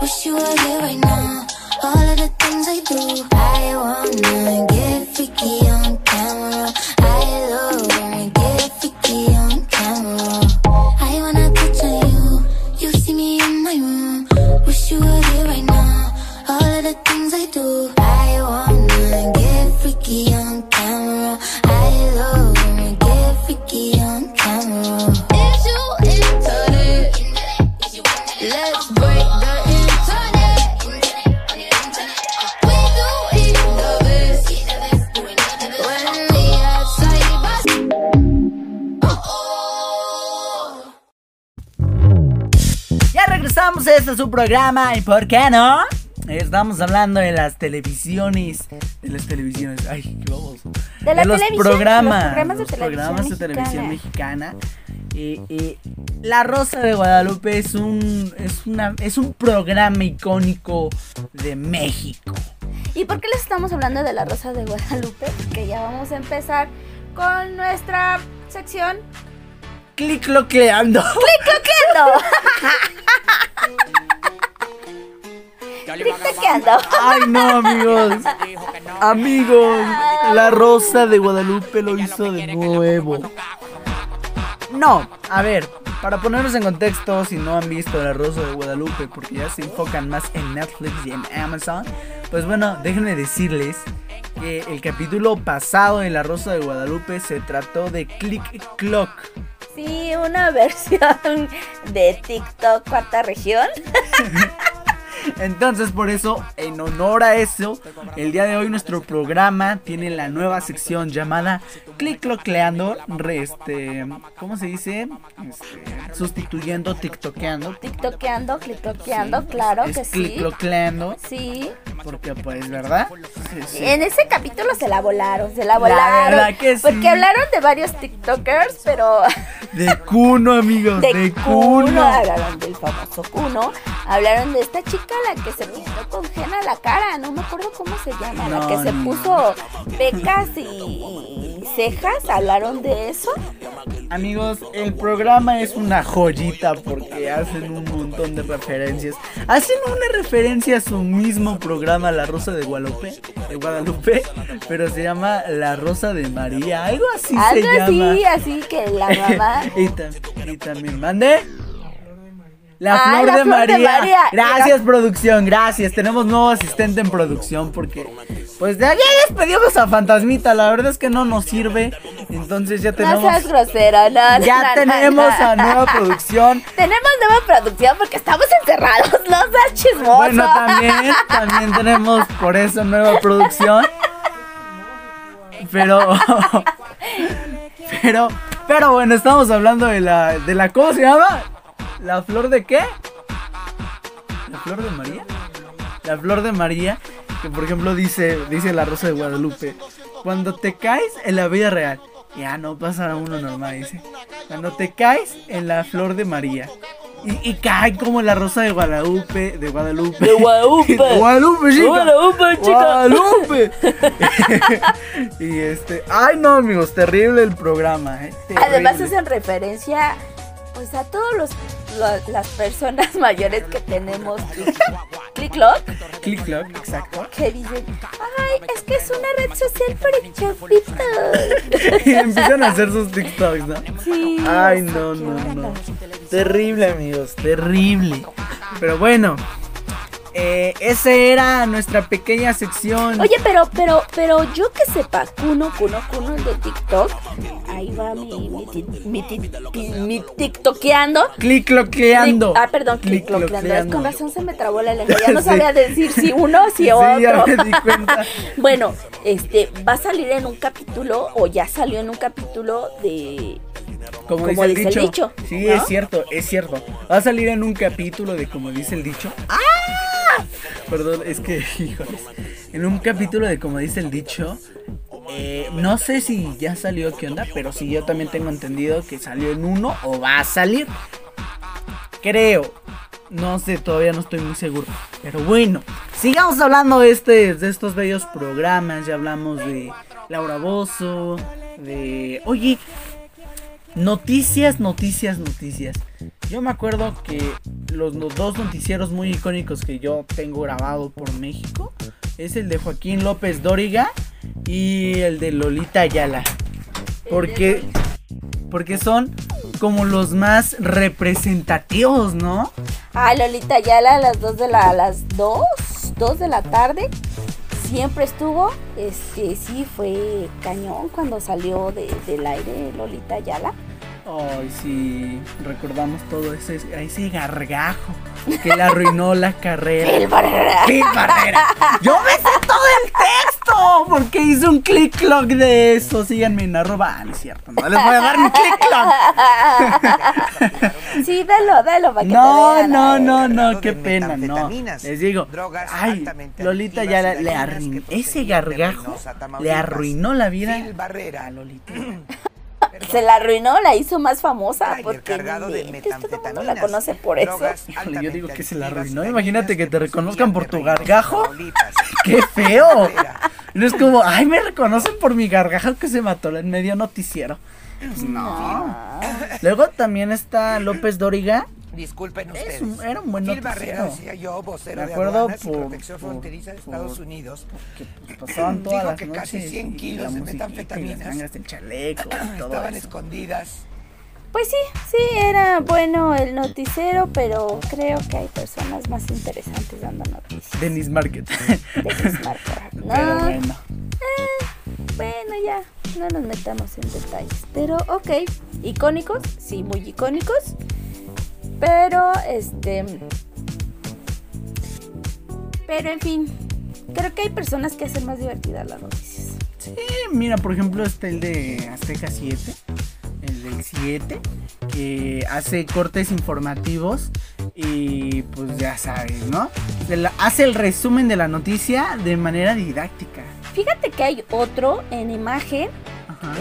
Wish you were here right now. All of the things I do. I wanna get freaky on camera. I love get freaky on camera. I wanna touch on you. You see me in my room. Wish you were here right now. All of the things I do.
A este su programa y ¿por qué no? Estamos hablando de las televisiones. De las televisiones. Ay, qué.
De
los programas.
los programas de
los
televisión
programas de televisión mexicana. Eh, eh, la Rosa de Guadalupe es un, es, una, es un programa icónico de México.
¿Y por qué les estamos hablando de la Rosa de Guadalupe? Que ya vamos a empezar con nuestra sección
Clicloqueando.
¡Clicloqueando! ¡Clicloqueando!
Ay, no, amigos. Amigos, la Rosa de Guadalupe lo hizo de nuevo. No, a ver, para ponernos en contexto, si no han visto La Rosa de Guadalupe, porque ya se enfocan más en Netflix y en Amazon, pues bueno, déjenme decirles que el capítulo pasado de La Rosa de Guadalupe se trató de Click Clock.
Sí, una versión de TikTok cuarta región.
Entonces, por eso, en honor a eso, el día de hoy nuestro programa tiene la nueva sección llamada Cliclocleando, este, ¿cómo se dice? Este, sustituyendo TikTokeando.
TikTokeando, clictoqueando, claro
es
que sí.
Cliclocleando,
Sí.
porque pues, ¿verdad? Sí, sí.
En ese capítulo se la volaron, se la
La
volaron.
verdad que sí.
Porque hablaron de varios TikTokers, pero
De Cuno, amigos, de,
de
Cuno.
Hablaron del famoso Kuno, hablaron de esta chica la que se pintó con henna la cara, no me acuerdo cómo se llama, la
No,
que se puso pecas y, cejas, hablaron de eso.
Amigos, el programa es una joyita porque hacen un montón de referencias. Hacen una referencia a su mismo programa, La Rosa de Guadalupe, de Guadalupe pero se llama La Rosa de María, algo así
Algo
se llama.
así, así que la mamá
y, tam- y también mandé la,
Ah,
flor,
la
de,
flor de
María. Gracias, producción, gracias. Tenemos nuevo asistente en producción porque, pues, de ayer despedimos a Fantasmita. La verdad es que no nos sirve. Entonces ya
no
tenemos.
seas grosero, no, no,
ya tenemos a nueva producción.
Tenemos nueva producción porque estamos encerrados, no seas chismoso.
Bueno, también, también tenemos por eso nueva producción. Pero, pero, pero bueno, estamos hablando de la, de la, ¿cómo se llama? ¿La flor de qué? ¿La flor de María? La flor de María, que por ejemplo dice, dice la Rosa de Guadalupe, cuando te caes en la vida real, ya no pasa a uno normal, dice, cuando te caes en la flor de María. Y, y cae como la rosa de Guadalupe, de Guadalupe.
De Guadalupe.
De Guadalupe, chica.
Guadalupe, chica.
Guadalupe. y este, ay no, amigos, terrible el programa, eh.
Además hacen referencia pues a todos los, las personas mayores que tenemos Click Clock
Click clock, exacto.
que dicen, ay, es que es una red social para chavitos.
y empiezan a hacer sus TikToks, ¿no?
Sí.
Ay, no, no, no. Terrible, amigos, terrible. Pero bueno, eh, esa era nuestra pequeña sección.
Oye, pero, pero, pero yo que sepa, Kuno, Kuno, Kuno, el de TikTok, ahí va mi, mi, ti- mi, ti- mi TikTokeando.
Clicloqueando.
Ah, perdón, Clicloqueando. con razón se me trabó la lengua. Ya no
Sí.
sabía decir si uno o si
Sí,
otro.
ya me di cuenta.
bueno, este, va a salir en un capítulo, o ya salió en un capítulo de.
Como,
Como
dice,
dice
el
el
dicho.
dicho,
Sí,
¿no?
es cierto, es cierto. Va a salir en un capítulo de como dice el dicho. ¡Ah! Perdón, es que, híjoles. En un capítulo de como dice el dicho. eh, no sé si ya salió qué onda, pero sí yo también tengo entendido que salió en uno o va a salir. Creo. No sé, todavía no estoy muy seguro. Pero bueno, sigamos hablando de, este, de estos bellos programas. Ya hablamos de Laura Bozo, de... Oye, Noticias, noticias, noticias. Yo me acuerdo que los dos noticieros muy icónicos que yo tengo grabado por México es el de Joaquín López Dóriga y el de Lolita Ayala. Porque, porque son como los más representativos, ¿no?
Ah, Lolita Ayala a las 2 de la, a las 2, 2 de la tarde. Siempre estuvo. Este sí fue cañón cuando salió de- del aire Lolita Ayala.
Ay, sí, recordamos todo ese, a ese gargajo que le arruinó la carrera.
Phil Barrera.
Phil Barrera. Yo me sé todo el texto, porque hice un click clock de eso. Síganme en arroba. Ah, no es cierto, no les voy a dar mi click clock.
Sí, dalo, dalo para que
No,
te vean.
no, no, no, qué pena, no. Les digo,
drogas
ay, Lolita ya le arruinó, ese gargajo le arruinó la vida
Phil Barrera.
a Lolita.
Se la arruinó, la hizo más famosa
Trailer
porque
cargado de
el mundo la
metanfetaminas,
conoce por eso.
yo digo que se la arruinó. Imagínate que te reconozcan por tu gargajo. ¡Qué feo! No es como, ay, me reconocen por mi gargajo que se mató en medio noticiero. Pues no. Luego también está López Dóriga.
Disculpen
Es
ustedes.
un- era un buen noticiero.
Barrera, decía yo, vocero
Me
de
acuerdo
aduanas y
por-
protección
por-
fronteriza de
por-
Estados Unidos.
Que pues, pasaban todas
Dijo
las
que
noches.
casi 100
y
kilos de
y
metanfetaminas
mangas del chaleco y todo
Estaban
eso.
escondidas.
Pues sí, sí, era bueno el noticiero, pero creo que hay personas más interesantes dando noticias.
Denis Market.
de Bismarck.
Pero
No,
bueno.
bueno, ya, no nos metamos en detalles. Pero, ok, icónicos, sí, muy icónicos. Pero, este... Pero, en fin, creo que hay personas que hacen más divertidas las noticias.
Sí, mira, por ejemplo, está el de Azteca 7. El del 7. Que hace cortes informativos. Y pues ya sabes, ¿no? Hace el resumen de la noticia de manera didáctica.
Fíjate que hay otro en imagen.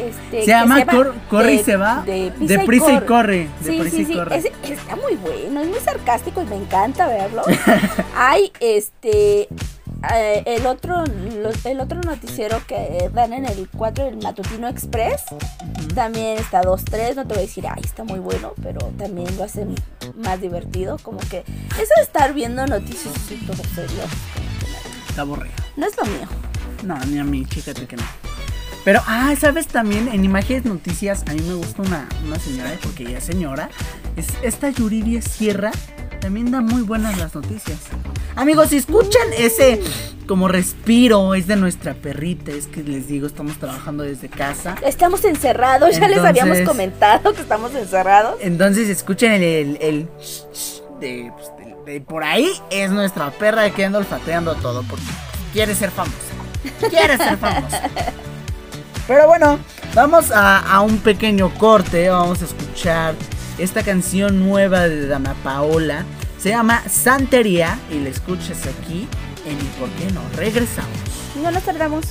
Este,
Se llama Cor- Corre y se va.
De
De prisa y corre.
Sí, sí,
y
sí.
corre.
está muy bueno, es muy sarcástico y me encanta verlo. Hay este. eh, el otro los- el otro noticiero que dan en el 4 del Matutino Express también está 2-3 no te voy a decir ay está muy bueno pero también lo hacen más divertido como que eso de estar viendo noticias así todo serio
Está aburrido.
no es lo mío
No, ni a mí, fíjate que no. Pero, ah, ¿sabes también? En Imágenes Noticias, a mí me gusta una, una señora, porque ella es señora. Es, esta Yuridia Sierra también da muy buenas las noticias. Amigos, si escuchan ese como respiro, es de nuestra perrita. Es que les digo, estamos trabajando desde casa.
estamos encerrados ya les habíamos comentado que estamos encerrados
Entonces, escuchen el, el, el de, pues, de- de por ahí. Es nuestra perra que anda olfateando todo porque quiere ser famosa. Quiere ser famosa. Pero bueno, vamos a, a un pequeño corte. Vamos a escuchar esta canción nueva de Dama Paola. Se llama Santería y la escuchas aquí en ¿Y por qué no? Regresamos.
no nos tardamos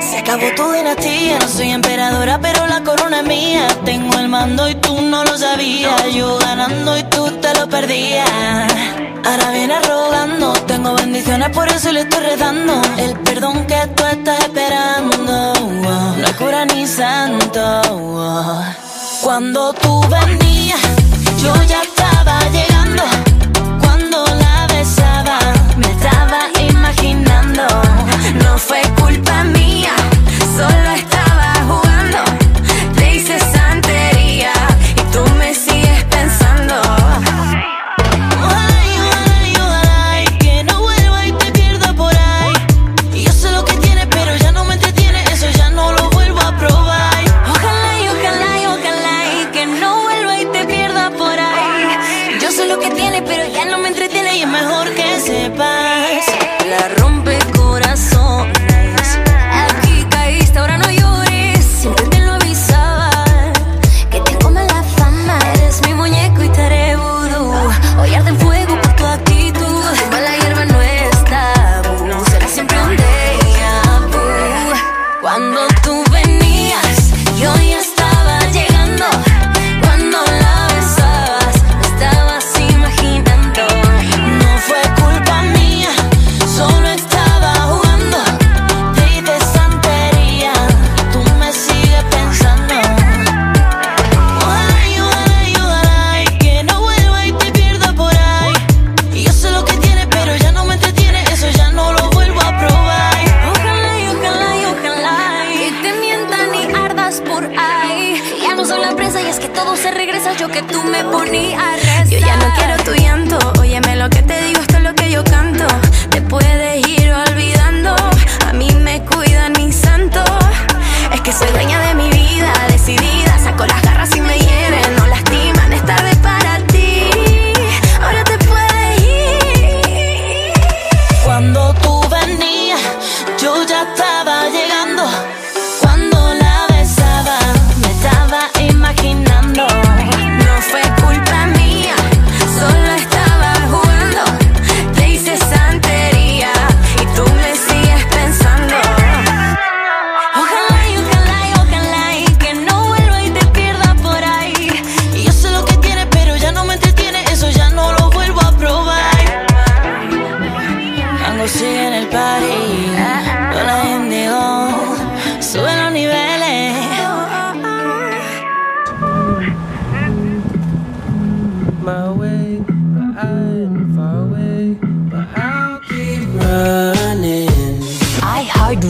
Se acabó tu dinastía, no soy emperadora, pero la corona es mía. Tengo el mando y tú no lo sabías. Yo ganando y tú te lo perdías. Ahora viene rogando, tengo bendiciones, por eso le estoy rezando. El perdón que tú estás esperando, no hay cura ni santo. Cuando tú venías, yo ya No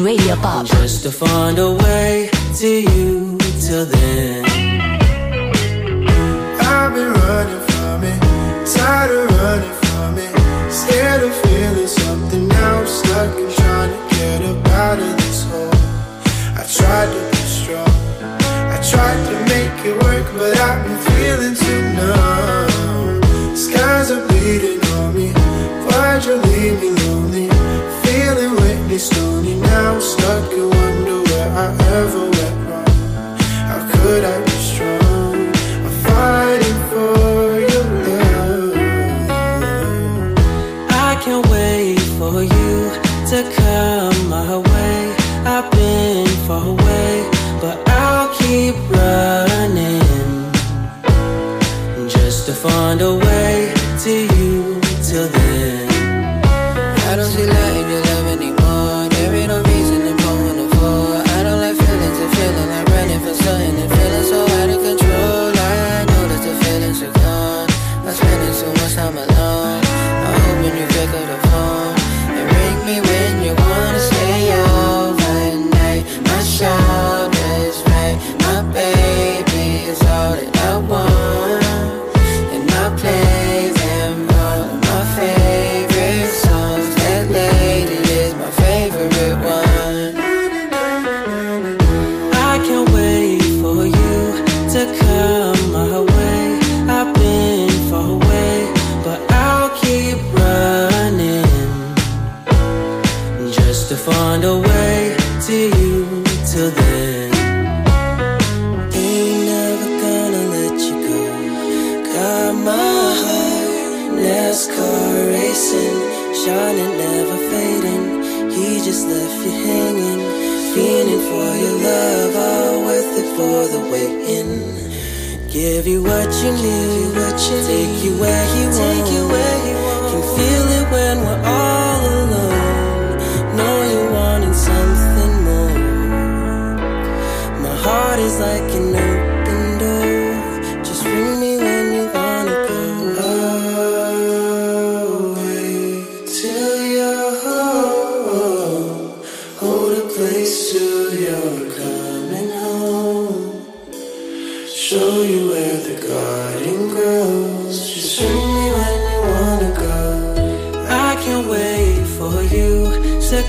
Radio pop.
Just to find a way to you till then. I've been running from it, tired of running from it, scared of feeling something. Now I'm stuck trying to get up out of this hole. I tried to be strong, I tried to make it work, but I've been feeling too numb. Skies are bleeding on me. Why'd you leave me lonely? Feeling witness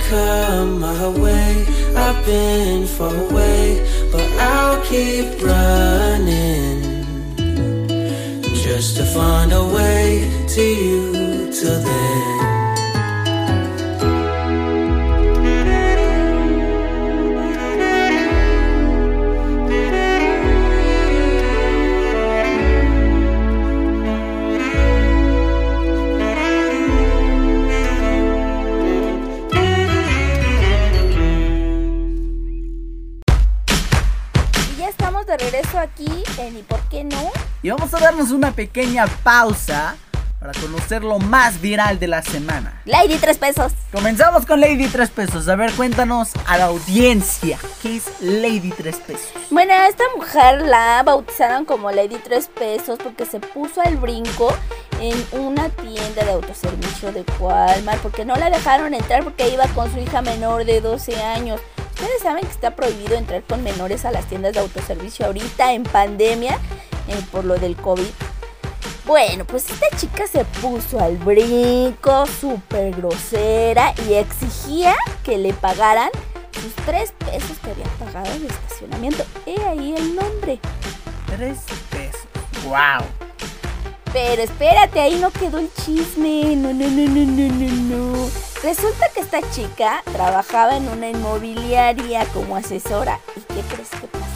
come my way. I've been far away, but I'll keep running just to find a way to you till then.
darnos una pequeña pausa para conocer lo más viral de la semana.
Lady 3 pesos.
Comenzamos con Lady 3 pesos. A ver, cuéntanos a la audiencia, ¿qué es Lady 3 pesos?
Bueno, esta mujer la bautizaron como Lady 3 pesos porque se puso al brinco en una tienda de autoservicio de Walmart porque no la dejaron entrar porque iba con su hija menor de 12 años. Ustedes saben que está prohibido entrar con menores a las tiendas de autoservicio ahorita en pandemia por lo del COVID. Bueno, pues esta chica se puso al brinco, súper grosera y exigía que le pagaran sus tres pesos que había pagado de estacionamiento. He ahí el nombre.
Tres pesos. Wow.
Pero espérate, ahí no quedó el chisme. No, no, no, no, no, no, no. Resulta que esta chica trabajaba en una inmobiliaria como asesora. ¿Y qué crees que pasó?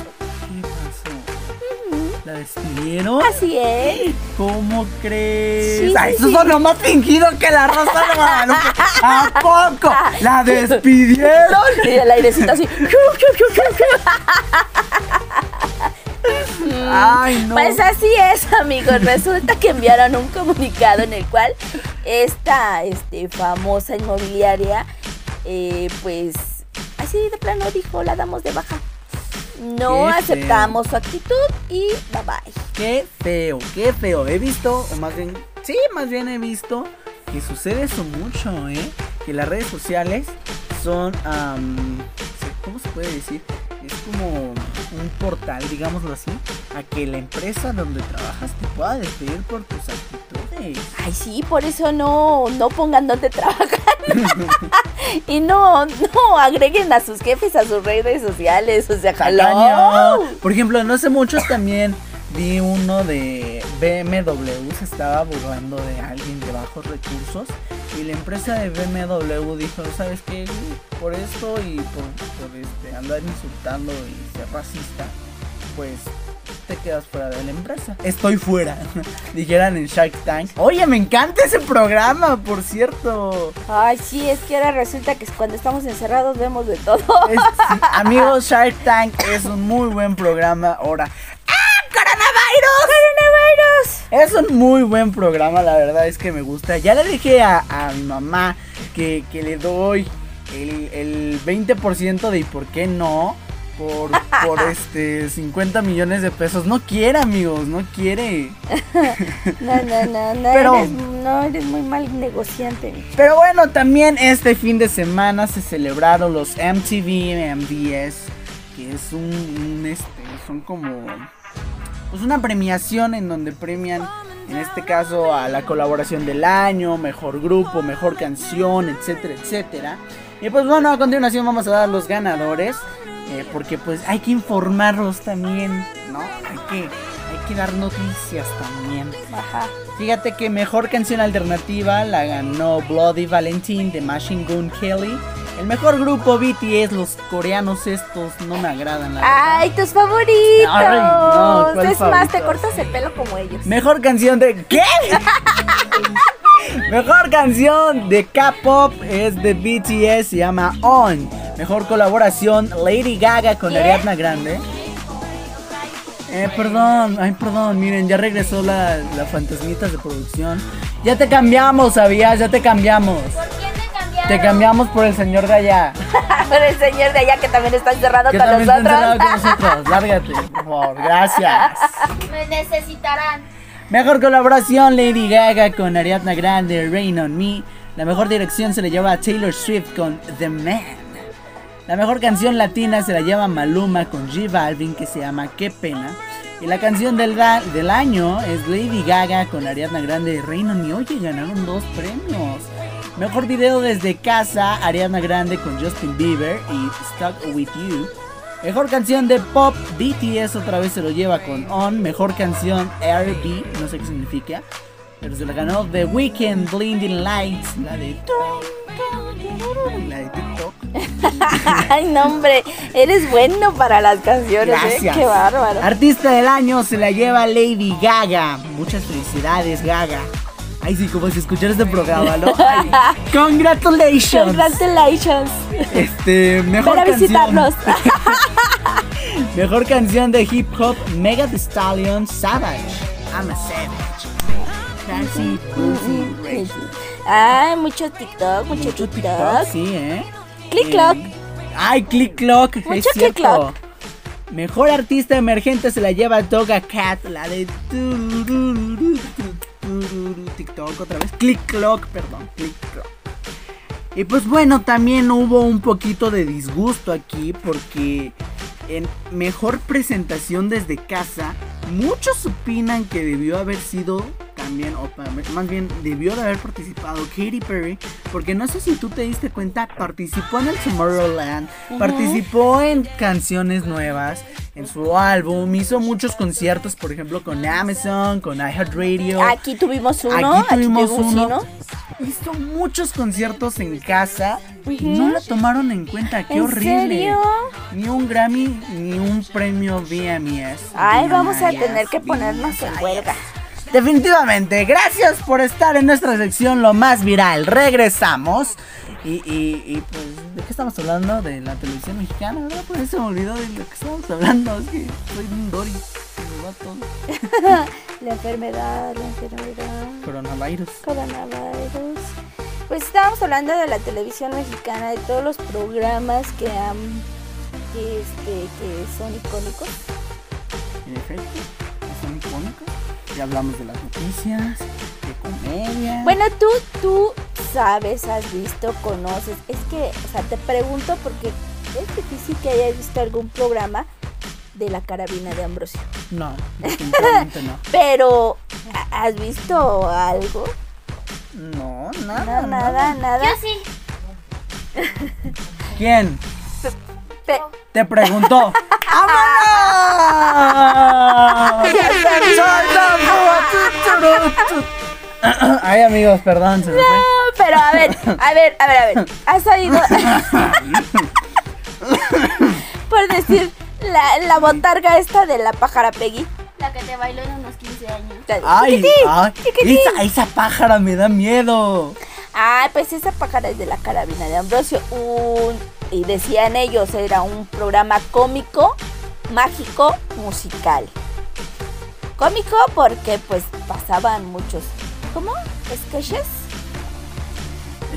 ¿La despidieron?
Así es.
¿Cómo crees?
Sí,
Ay,
sí,
eso
sí.
sonó más fingido que la rosa de Guadalupe. ¿A poco? ¿La despidieron?
Y el airecito así.
Ay, no.
Pues así es, amigos. Resulta que enviaron un comunicado en el cual esta este, famosa inmobiliaria, eh, pues así de plano dijo, la damos de baja. No
Qué
aceptamos su actitud y bye bye.
Qué feo, qué feo. He visto, o más bien, sí, más bien he visto que sucede eso mucho, ¿eh? Que las redes sociales son, am, ¿cómo se puede decir? Es como un portal, digámoslo así, a que la empresa donde trabajas te pueda despedir por tus actitudes.
Ay, sí, por eso no, no pongan donde trabajan. y no, no agreguen a sus jefes a sus redes sociales. O sea, jalón.
Por ejemplo, no hace mucho también vi uno de BMW, se estaba burlando de alguien de bajos recursos y la empresa de BMW dijo, ¿sabes qué? Por esto y por, por, este, andar insultando y ser racista, pues te quedas fuera de la empresa. Estoy fuera, dijeran en Shark Tank. Oye, me encanta ese programa, por cierto.
Ay, sí, es que ahora resulta que cuando estamos encerrados vemos de todo.
Es- sí, amigos, Shark Tank es un muy buen programa. Ahora, ¡ah! ¡Coronavirus! ¡Coronavirus! Es un muy buen programa, la verdad es que me gusta. Ya le dije a, a mi mamá que, que le doy el, el 20% de y por qué no. Por, por este 50 millones de pesos. No quiere, amigos, no quiere.
No, no, no, no,
Pero-
eres, no, eres muy mal negociante.
Pero bueno, también este fin de semana se celebraron los MTV MVS, que es un, un, este, son como pues una premiación en donde premian en este caso a la colaboración del año, mejor grupo, mejor canción, etcétera, etcétera. Y pues bueno, a continuación vamos a dar los ganadores, eh, porque pues hay que informarlos también, ¿no? Hay que, hay que dar noticias también.
Ajá.
Fíjate que mejor canción alternativa la ganó Bloody Valentine de Machine Gun Kelly. El mejor grupo BTS, los coreanos estos no me agradan la verdad.
Ay, tus favoritos.
Ay, no, ¿cuál
es más, te cortas el pelo como ellos.
Mejor canción de ¿qué? Mejor canción de K-pop es de BTS, se llama On. Mejor colaboración Lady Gaga con
¿Qué?
Ariana Grande. Eh, perdón, ay, perdón, miren, ya regresó la, la fantasmitas de producción. Ya te cambiamos, ¿sabías? Ya te cambiamos.
¿Por te cambiaron?
Te cambiamos por el señor de allá.
Por el señor de allá que también está encerrado
Que
con
también está
nosotros.
encerrado con nosotros. Lárgate, por favor. Gracias.
Me necesitarán.
Mejor colaboración Lady Gaga con Ariana Grande, Rain on Me. La mejor dirección se le lleva a Taylor Swift con The Man. La mejor canción latina se la lleva Maluma con G Balvin que se llama Qué pena. Y la canción del, del año es Lady Gaga con Ariana Grande, Rain on Me. Oye, ganaron dos premios. Mejor video desde casa, Ariana Grande con Justin Bieber y Stuck With You. Mejor canción de pop, BTS otra vez se lo lleva con On. Mejor canción, R&B, no sé qué significa. Pero se la ganó The Weeknd, Blinding Lights, la de... La de TikTok.
Ay, no, hombre. Eres bueno para las canciones, ¿eh?
Gracias.
Qué bárbaro.
Artista del año se la lleva Lady Gaga. Muchas felicidades, Gaga. Ay, sí, como si escuchara este programa, ¿no? Ay, congratulations.
Congratulations.
Este, mejor
Ven a
canción.
visitarnos.
Mejor canción de hip hop, Mega The Stallion, Savage. I'm a savage. Fancy, boozy, rage.
Ay, mucho TikTok, mucho,
Mucho
TikTok.
TikTok, sí, ¿eh?
Click
Eh,
clock.
Ay, Click Clock,
Mucho
es
Click
cierto.
Clock.
Mejor artista emergente se la lleva Doga Cat, la de TikTok otra vez. Click Clock, perdón, Click Clock. Y pues bueno, también hubo un poquito de disgusto aquí porque en mejor presentación desde casa, muchos opinan que debió haber sido también, o más bien debió de haber participado Katy Perry, porque no sé si tú te diste cuenta, participó en el Tomorrowland,
Ujú.
participó en canciones nuevas, en su álbum, hizo muchos conciertos, por ejemplo, con Amazon, con iHeartRadio.
Aquí tuvimos uno.
Aquí tuvimos uno.
uno.
Hizo muchos conciertos en casa y
Ujú.
no lo tomaron en cuenta. Qué
¿En
horrible.
serio?
Ni un Grammy ni un premio VMAs.
Ay, vamos a tener que ponernos en huelga.
Definitivamente, gracias por estar en nuestra sección Lo más viral. Regresamos. Y, y, y, pues, ¿de qué estamos hablando? De la televisión mexicana, ¿verdad? Pues se me olvidó de lo que estábamos hablando. Es que soy un Dory. Se me va todo.
La enfermedad, la enfermedad.
Coronavirus.
Coronavirus. Pues estábamos hablando de la televisión mexicana, de todos los programas que han que, este, que son icónicos.
En efecto, son icónicos. Ya hablamos de las noticias, de comedia.
Bueno, tú, tú sabes, has visto, conoces. Es que, o sea, te pregunto porque es difícil que hayas visto algún programa de la carabina de Ambrosio.
No, definitivamente no.
Pero, ¿ha- ¿has visto algo?
No,
No,
nada.
nada, nada.
Yo sí.
¿Quién?
Pe-
Te preguntó. ¡Vámonos! Ay, amigos, perdón, se me fue.
No, pero a ver, a ver, a ver, a ver. ¿Has oído? Por decir, la, la botarga esta de la pájara Peggy.
La que te bailó en unos 15 años.
Ay,
Chiquitín,
ay,
chiquitín.
esa, esa pájara me da miedo.
Ah, pues esa pájara es de la carabina de Ambrosio. Un, y decían ellos, era un programa cómico, mágico, musical. Cómico porque pues pasaban muchos, ¿cómo? ¿Sketches?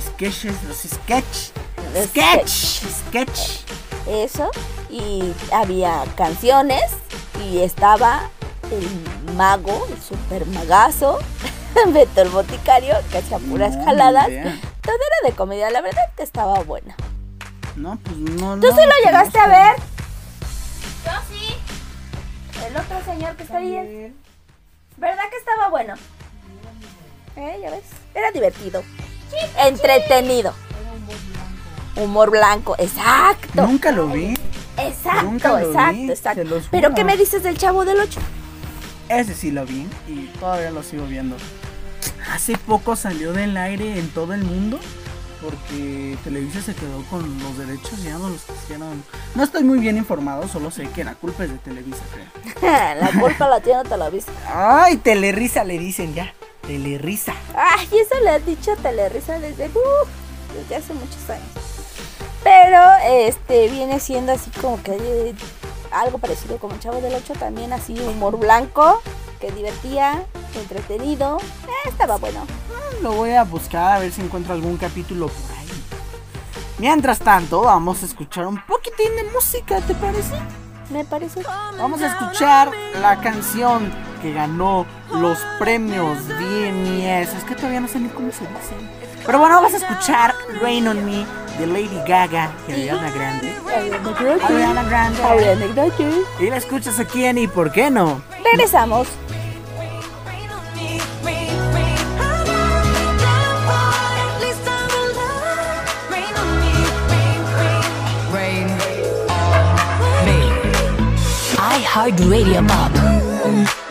Sketches, los sketch.
Los
Sketch, sketch.
Eso. Y había canciones y estaba el mago, el super magazo, Beto el boticario, que hacía puras
No,
jaladas. Todo era de comedia, la verdad que estaba buena.
No, pues no,
¿Tú
no.
sí lo llegaste a ver?
Yo sí.
El otro señor que está ahí. ¿Verdad que estaba bueno? ¿Eh? ¿Ya ves? Era divertido. Entretenido. Humor blanco, exacto.
Nunca lo vi.
Exacto,
nunca lo vi,
exacto, exacto.
se los
Pero. ¿qué me dices del chavo del 8?
Ese sí lo vi y todavía lo sigo viendo. Hace poco salió del aire en todo el mundo porque Televisa se quedó con los derechos y ya no los quisieron. No estoy muy bien informado, solo sé que la culpa es de Televisa, creo.
la culpa la tiene Televisa.
Ay, Telerisa le dicen ya. Telerisa.
Ay, eso le han dicho a Telerisa desde, uh, desde hace muchos años. Pero este viene siendo así como que eh, algo parecido como Chavo del 8, también así humor blanco, que divertía, entretenido. Eh, estaba bueno.
Lo voy a buscar a ver si encuentro algún capítulo por ahí. Mientras tanto, vamos a escuchar un poquitín de música, ¿te parece?
Me parece.
Vamos a escuchar la canción que ganó los premios VMAs. Es que todavía no sé ni cómo se dicen. Pero bueno, vamos a escuchar Rain on Me de Lady Gaga y Ariana Grande. Ariana Grande.
Ariana Grande.
Y la escuchas aquí en ¿Y por qué no?
Regresamos.
iHeartRadio Pop.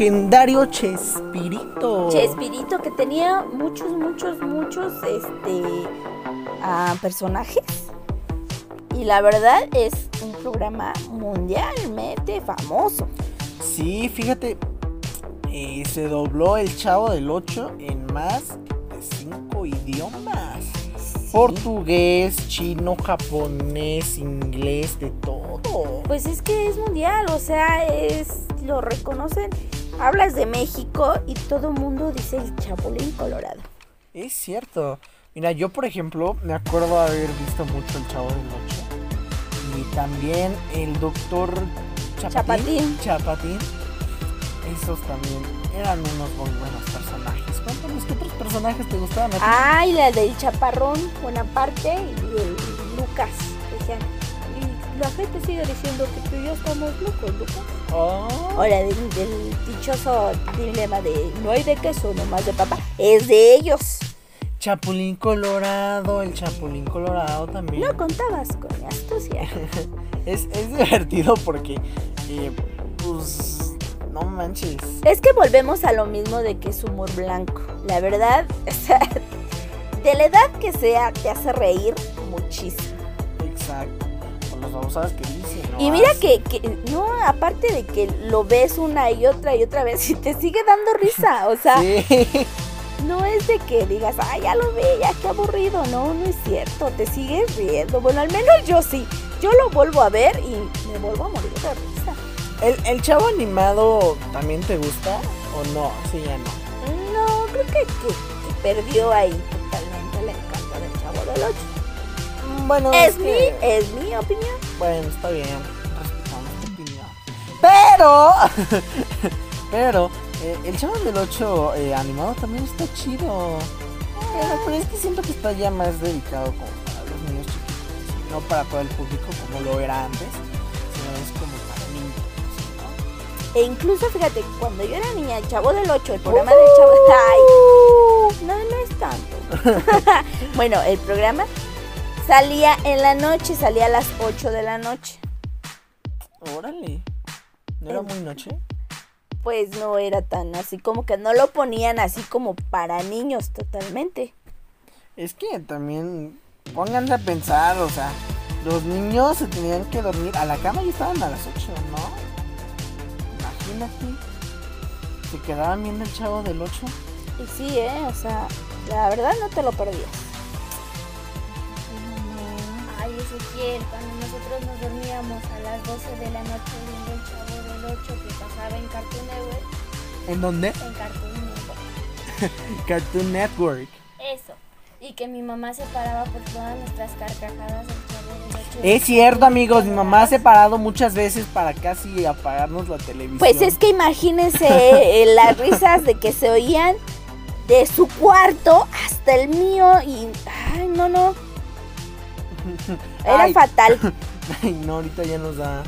legendario Chespirito.
Chespirito, que tenía muchos, muchos, muchos este, ah, personajes. Y la verdad es un programa mundialmente famoso.
Sí, fíjate, eh, se dobló El Chavo del 8 en más de 5 idiomas. Portugués, chino, japonés, inglés, de todo.
Pues es que es mundial, o sea, es lo reconocen hablas de México y todo el mundo dice el Chapulín Colorado.
Es cierto. Mira, yo por ejemplo me acuerdo haber visto mucho el Chavo del Ocho. Y también el doctor Chapatín. Chapatín. Chapatín. Esos también eran unos muy buenos personajes. Cuéntanos qué otros personajes te gustaban.
Ay, la del Chaparrón, Bonaparte y el Lucas. Y la gente sigue diciendo que tú y yo estamos locos, Lucas.
Oh.
Ahora, del, del dichoso dilema de no hay de queso, nomás de papá, es de ellos.
Chapulín Colorado, el Chapulín Colorado también.
No contabas con mi astucia.
Es, es divertido porque, eh, pues, no manches.
Es que volvemos a lo mismo de que es humor blanco. La verdad, o sea, de la edad que sea, te hace reír muchísimo.
Exacto. Las babosadas que dicen. ¿no?
Y mira que, que- no, aparte de que lo ves una y otra y otra vez y te sigue dando risa. O sea,
Sí.
no es de que digas, ay, ya lo vi, ya qué aburrido. No, no es cierto, te sigues riendo. Bueno, al menos yo sí. Yo lo vuelvo a ver y me vuelvo a morir de risa.
¿El, el chavo animado también te gusta o no? Sí, ya no.
No, creo que, que- que perdió ahí totalmente el encanto del Chavo del Ocho.
Bueno,
Es,
es
mi,
que-
es mi opinión.
Bueno, está bien. Respetamos tu opinión. Pero. pero. eh, el chavo del 8 animado también está chido. Pero, pero es que siento que está ya más dedicado como para los niños chiquitos. No para todo el público como lo era antes. Sino es como para niños. ¿no?
E incluso, fíjate, cuando yo era niña, el Chavo del 8, el programa del Chavo... ¡Ay! No, no es tanto. bueno, el programa salía en la noche, salía a las 8 de la noche.
Órale. ¿No era muy noche?
Pues no era tan así, como que no lo ponían así como para niños totalmente.
Es que también pónganse a pensar, o sea, los niños se tenían que dormir a la cama y estaban a las 8, ¿no? Imagínate. Se quedaban viendo el chavo del 8.
Y sí, ¿eh? O sea, la verdad no te lo perdías.
Ay, Ezequiel, cuando nosotros nos dormíamos a las 12 de la noche viendo el Chavo del 8 que pasaba en Cartoon Network,
¿En dónde?
en Cartoon Network.
Cartoon Network.
Eso. Y que mi mamá se paraba por todas nuestras carcajadas del Chavo del 8.
Es cierto, amigos, mi mamá se ha parado muchas veces para casi apagarnos la televisión.
Pues es que imagínense eh, las risas de que se oían de su cuarto hasta el mío y... Ay, no, no. Era
Ay.
fatal.
Ay, no, ahorita ya nos da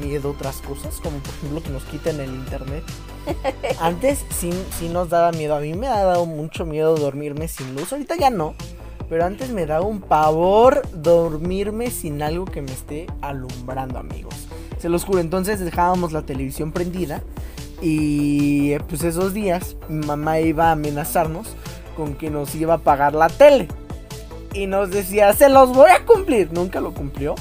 miedo otras cosas, como por ejemplo que nos quiten el internet. Antes sí, sí nos daba miedo. A mí me ha dado mucho miedo dormirme sin luz. Ahorita ya no. Pero antes me daba un pavor dormirme sin algo que me esté alumbrando, amigos. Se los juro. Entonces dejábamos la televisión prendida. Y pues esos días mi mamá iba a amenazarnos con que nos iba a pagar la tele. Y nos decía, se los voy a cumplir. Nunca lo cumplió.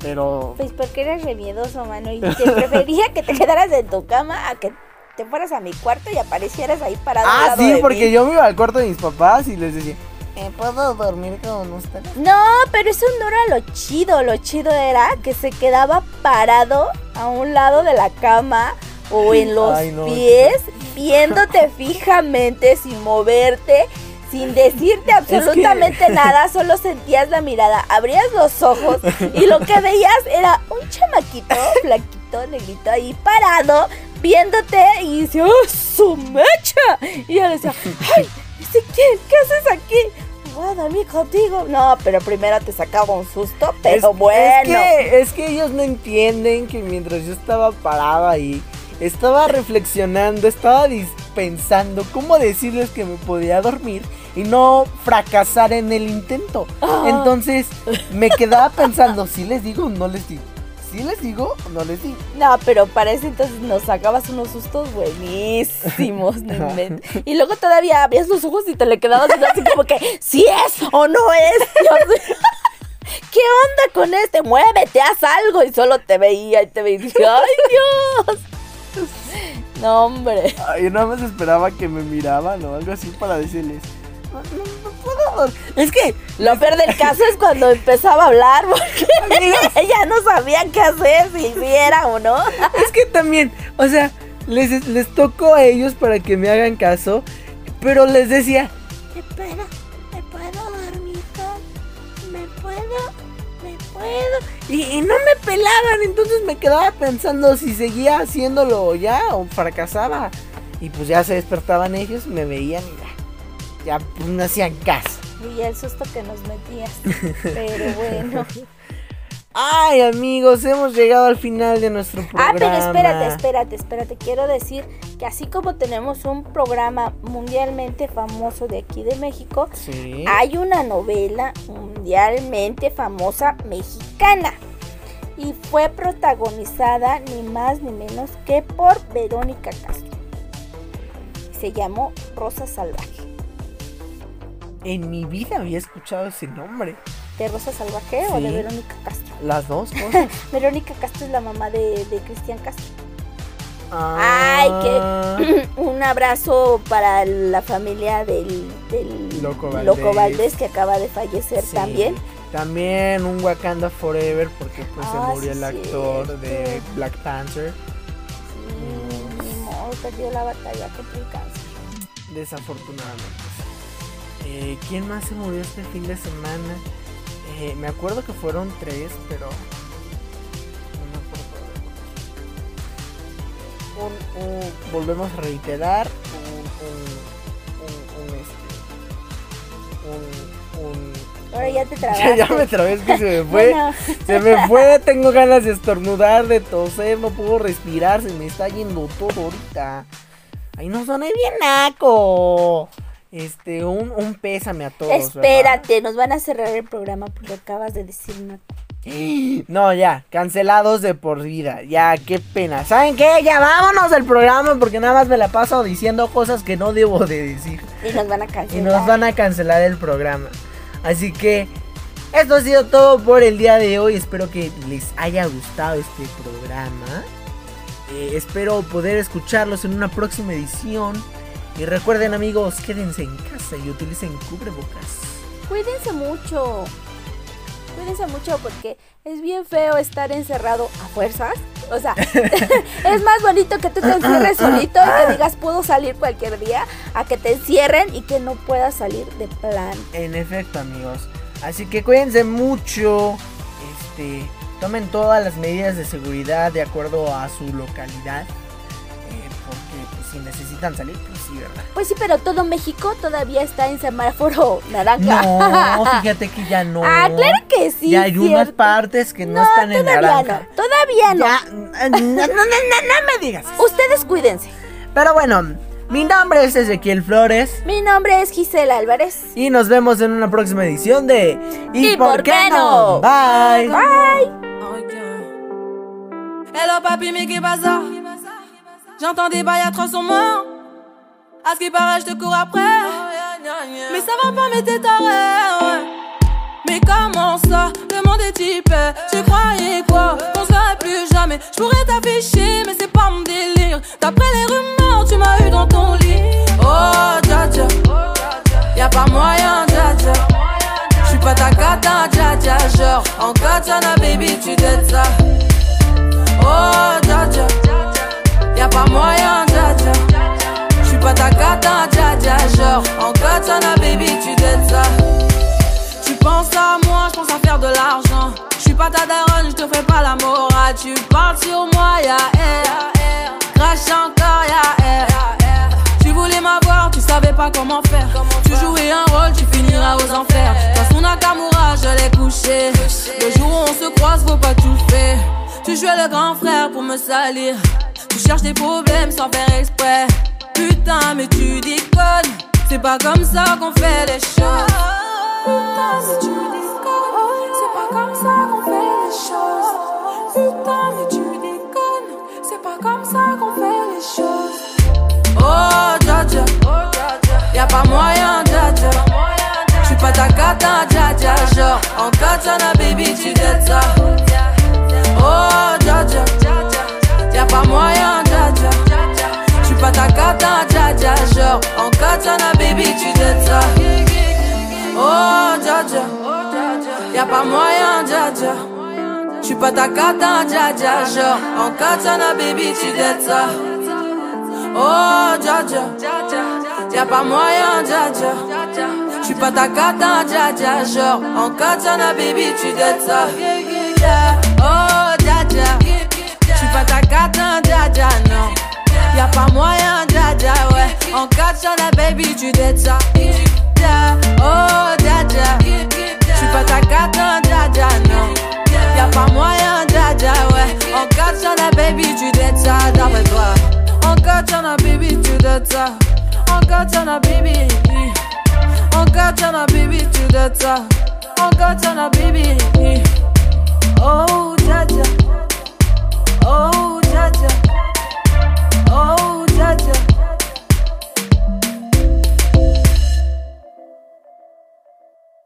Pero
Pues porque eres remiedoso, mano. Y te prefería que te quedaras en tu cama a que te fueras a mi cuarto y aparecieras ahí parado. al
Ah,
lado
sí,
de
porque
mí.
yo me iba al cuarto de mis papás y les decía, ¿me puedo dormir con ustedes?
No, pero eso no era lo chido. Lo chido era que se quedaba parado a un lado de la cama o en los
Ay, no.
pies, viéndote fijamente, sin moverte, sin decirte absolutamente nada, solo sentías la mirada, abrías los ojos y lo que veías era un chamaquito, flaquito, negrito ahí parado, viéndote y dice, ¡oh, su mecha! Y yo decía, ¡ay, Ezequiel, qué haces aquí? Voy a dormir contigo. No, pero primero te sacaba un susto, pero
Es-
bueno.
Es que, es que ellos no entienden que mientras yo estaba parado ahí, estaba reflexionando, estaba pensando cómo decirles que me podía dormir y no fracasar en el intento.
Ah.
Entonces me quedaba pensando, si les digo o no les digo. Si les digo o no les digo.
No, pero para ese entonces nos sacabas unos sustos buenísimos. Y luego todavía abrías los ojos y te le quedabas así como que, si es o no es. ¿Qué onda con este? Muévete, haz algo. Y solo te veía y te veía y dije, ¡ay, Dios! No, hombre.
Ay, yo nada más esperaba que me miraban o algo así para decirles. "No, no, no puedo dormir". Es que
Lo peor del caso es cuando empezaba a hablar, porque ella no sabía qué hacer, si si era o no.
Es que también, o sea, les, les tocó a ellos para que me hagan caso, pero les decía,
¿Me puedo?
y, y no me pelaban, entonces me quedaba pensando si seguía haciéndolo ya o fracasaba. Y pues ya se despertaban ellos, me veían y ya, ya pues no hacían caso.
Y el susto que nos metías. Pero bueno.
Ay, amigos, hemos llegado al final de nuestro programa.
Ah, pero espérate, espérate, espérate. Quiero decir que así como tenemos un programa mundialmente famoso de aquí de México,
Sí.
hay una novela mundialmente famosa mexicana. Y fue protagonizada ni más ni menos que por Verónica Castro. Se llamó Rosa Salvaje.
En mi vida había escuchado ese nombre.
¿De Rosa Salvaje o de. Verónica Castro?
Las dos cosas.
Verónica Castro es la mamá de, de Cristian Castro.
Ay,
Ay, que un abrazo para la familia del, del
Loco Valdés.
Loco Valdés que acaba de fallecer
Sí.
también.
También un Wakanda Forever porque pues
Ah,
se murió
sí,
el actor de. Black Panther.
Sí, ni modo, perdió la batalla contra el cáncer.
Desafortunadamente. Eh, ¿Quién más se murió este fin de semana? Eh, me acuerdo que fueron tres, pero... Un- volvemos a reiterar. Un, un, este, un,
Ahora ya te trabaste.
ya me trabé, que se me fue. Se me fue, tengo ganas de estornudar, de toser, no puedo respirar, se me está yendo todo ahorita. Ay, no soné bien naco. Este, un, un pésame a todos. ¿verdad?
Espérate, nos van a cerrar el programa porque acabas de decir una.
No, ya, cancelados de por vida. Ya, qué pena. ¿Saben qué? Ya vámonos del programa porque nada más me la paso diciendo cosas que no debo de decir.
Y nos van a
Y
cancelar.
nos van a cancelar el programa. Así que esto ha sido todo por el día de hoy. Espero que les haya gustado este programa. Eh, espero poder escucharlos en una próxima edición. Y recuerden amigos, quédense en casa y utilicen cubrebocas.
Cuídense mucho. Cuídense mucho porque es bien feo estar encerrado a fuerzas. O sea, es más bonito que tú te encierres solito y que digas puedo salir cualquier día a que te encierren y que no puedas salir de plan.
En efecto amigos. Así que cuídense mucho. Este, tomen todas las medidas de seguridad de acuerdo a su localidad. Si necesitan salir, pues sí, ¿verdad?
Pues sí, pero todo México todavía está en semáforo naranja.
No, fíjate que ya no.
Ah, claro que sí.
Ya hay unas partes que no,
No,
están en naranja.
no, todavía no.
Ya, no, no, no, no, no me digas.
Ustedes cuídense.
Pero bueno, mi nombre es Ezequiel Flores.
Mi nombre es Gisela Álvarez.
Y nos vemos en una próxima edición de
¿Y por qué no?
Bye.
Bye.
Hello papi, mais qu'est pas ça J'entends des bails atroces sur moi. À ce qui paraît, je te cours après. Mais ça va pas, mais t'es taré. Mais comment ça Le monde est type. Tu croyais quoi? Qu'on serait plus jamais. Je pourrais t'afficher, mais c'est pas mon délire. D'après les rumeurs, tu m'as eu dans ton lit. Oh, dja dja. Y'a pas moyen, dja dja. J'suis pas ta cata, dja dja. Genre, en katana, baby, tu t'aides ça. Oh, dja dja. Y'a pas moyen, dja dja. J'suis pas ta cata, dja dja. Genre, en katana, baby, tu t'aides ça. Tu penses à moi, j'pense à faire de l'argent. J'suis pas ta daronne, j'te fais pas la morale. Tu parles sur moi, y'a air. Crache encore, y'a air. Tu voulais m'avoir, tu savais pas comment faire. Tu jouais un rôle, tu finiras aux enfers. Dans son Nakamura, je l'ai couché. Le jour où on se croise, faut pas tout faire. Tu jouais le grand frère pour me salir. Tu cherches des problèmes sans faire exprès. Putain, mais tu déconnes. C'est pas comme ça qu'on fait les choses. Putain, mais tu déconnes. C'est pas comme ça qu'on fait les choses. Putain, mais tu déconnes. C'est pas comme ça qu'on fait les choses. Oh, dja dja. Y'a pas moyen, dja dja. J'suis pas ta cata, dja dja. Genre, en katana, baby, tu ça. Oh, dja dja. Y'a pas moyen, dja dja. J'suis pas ta cata, dja dja. Genre, en katana, baby, tu t'aides ça. Oh, dja dja. Y'a pas moyen, dja dja. J'suis pas ta cata, dja dja. Genre, en katana, baby, tu t'aides ça. Oh, dja dja. Y'a pas moyen, dja dja. J'suis pas ta cata, dja dja. Genre, en katana, baby, tu t'aides ça. Oh, dja dja. Pas ta catin, dja non. Y'a pas moyen, dja ouais. En catch sur la baby, tu dettes ça. oh, dja J'suis pas ta catin, dja non. Y'a pas moyen, dja ouais. En catch sur la baby, tu dettes ça. D'après toi. En catch sur la baby, tu dettes ça. En catch sur la baby. En catch sur la baby, tu dettes ça. En catch sur la baby. Oh, dja Oh, Jaja. Oh, Jaja.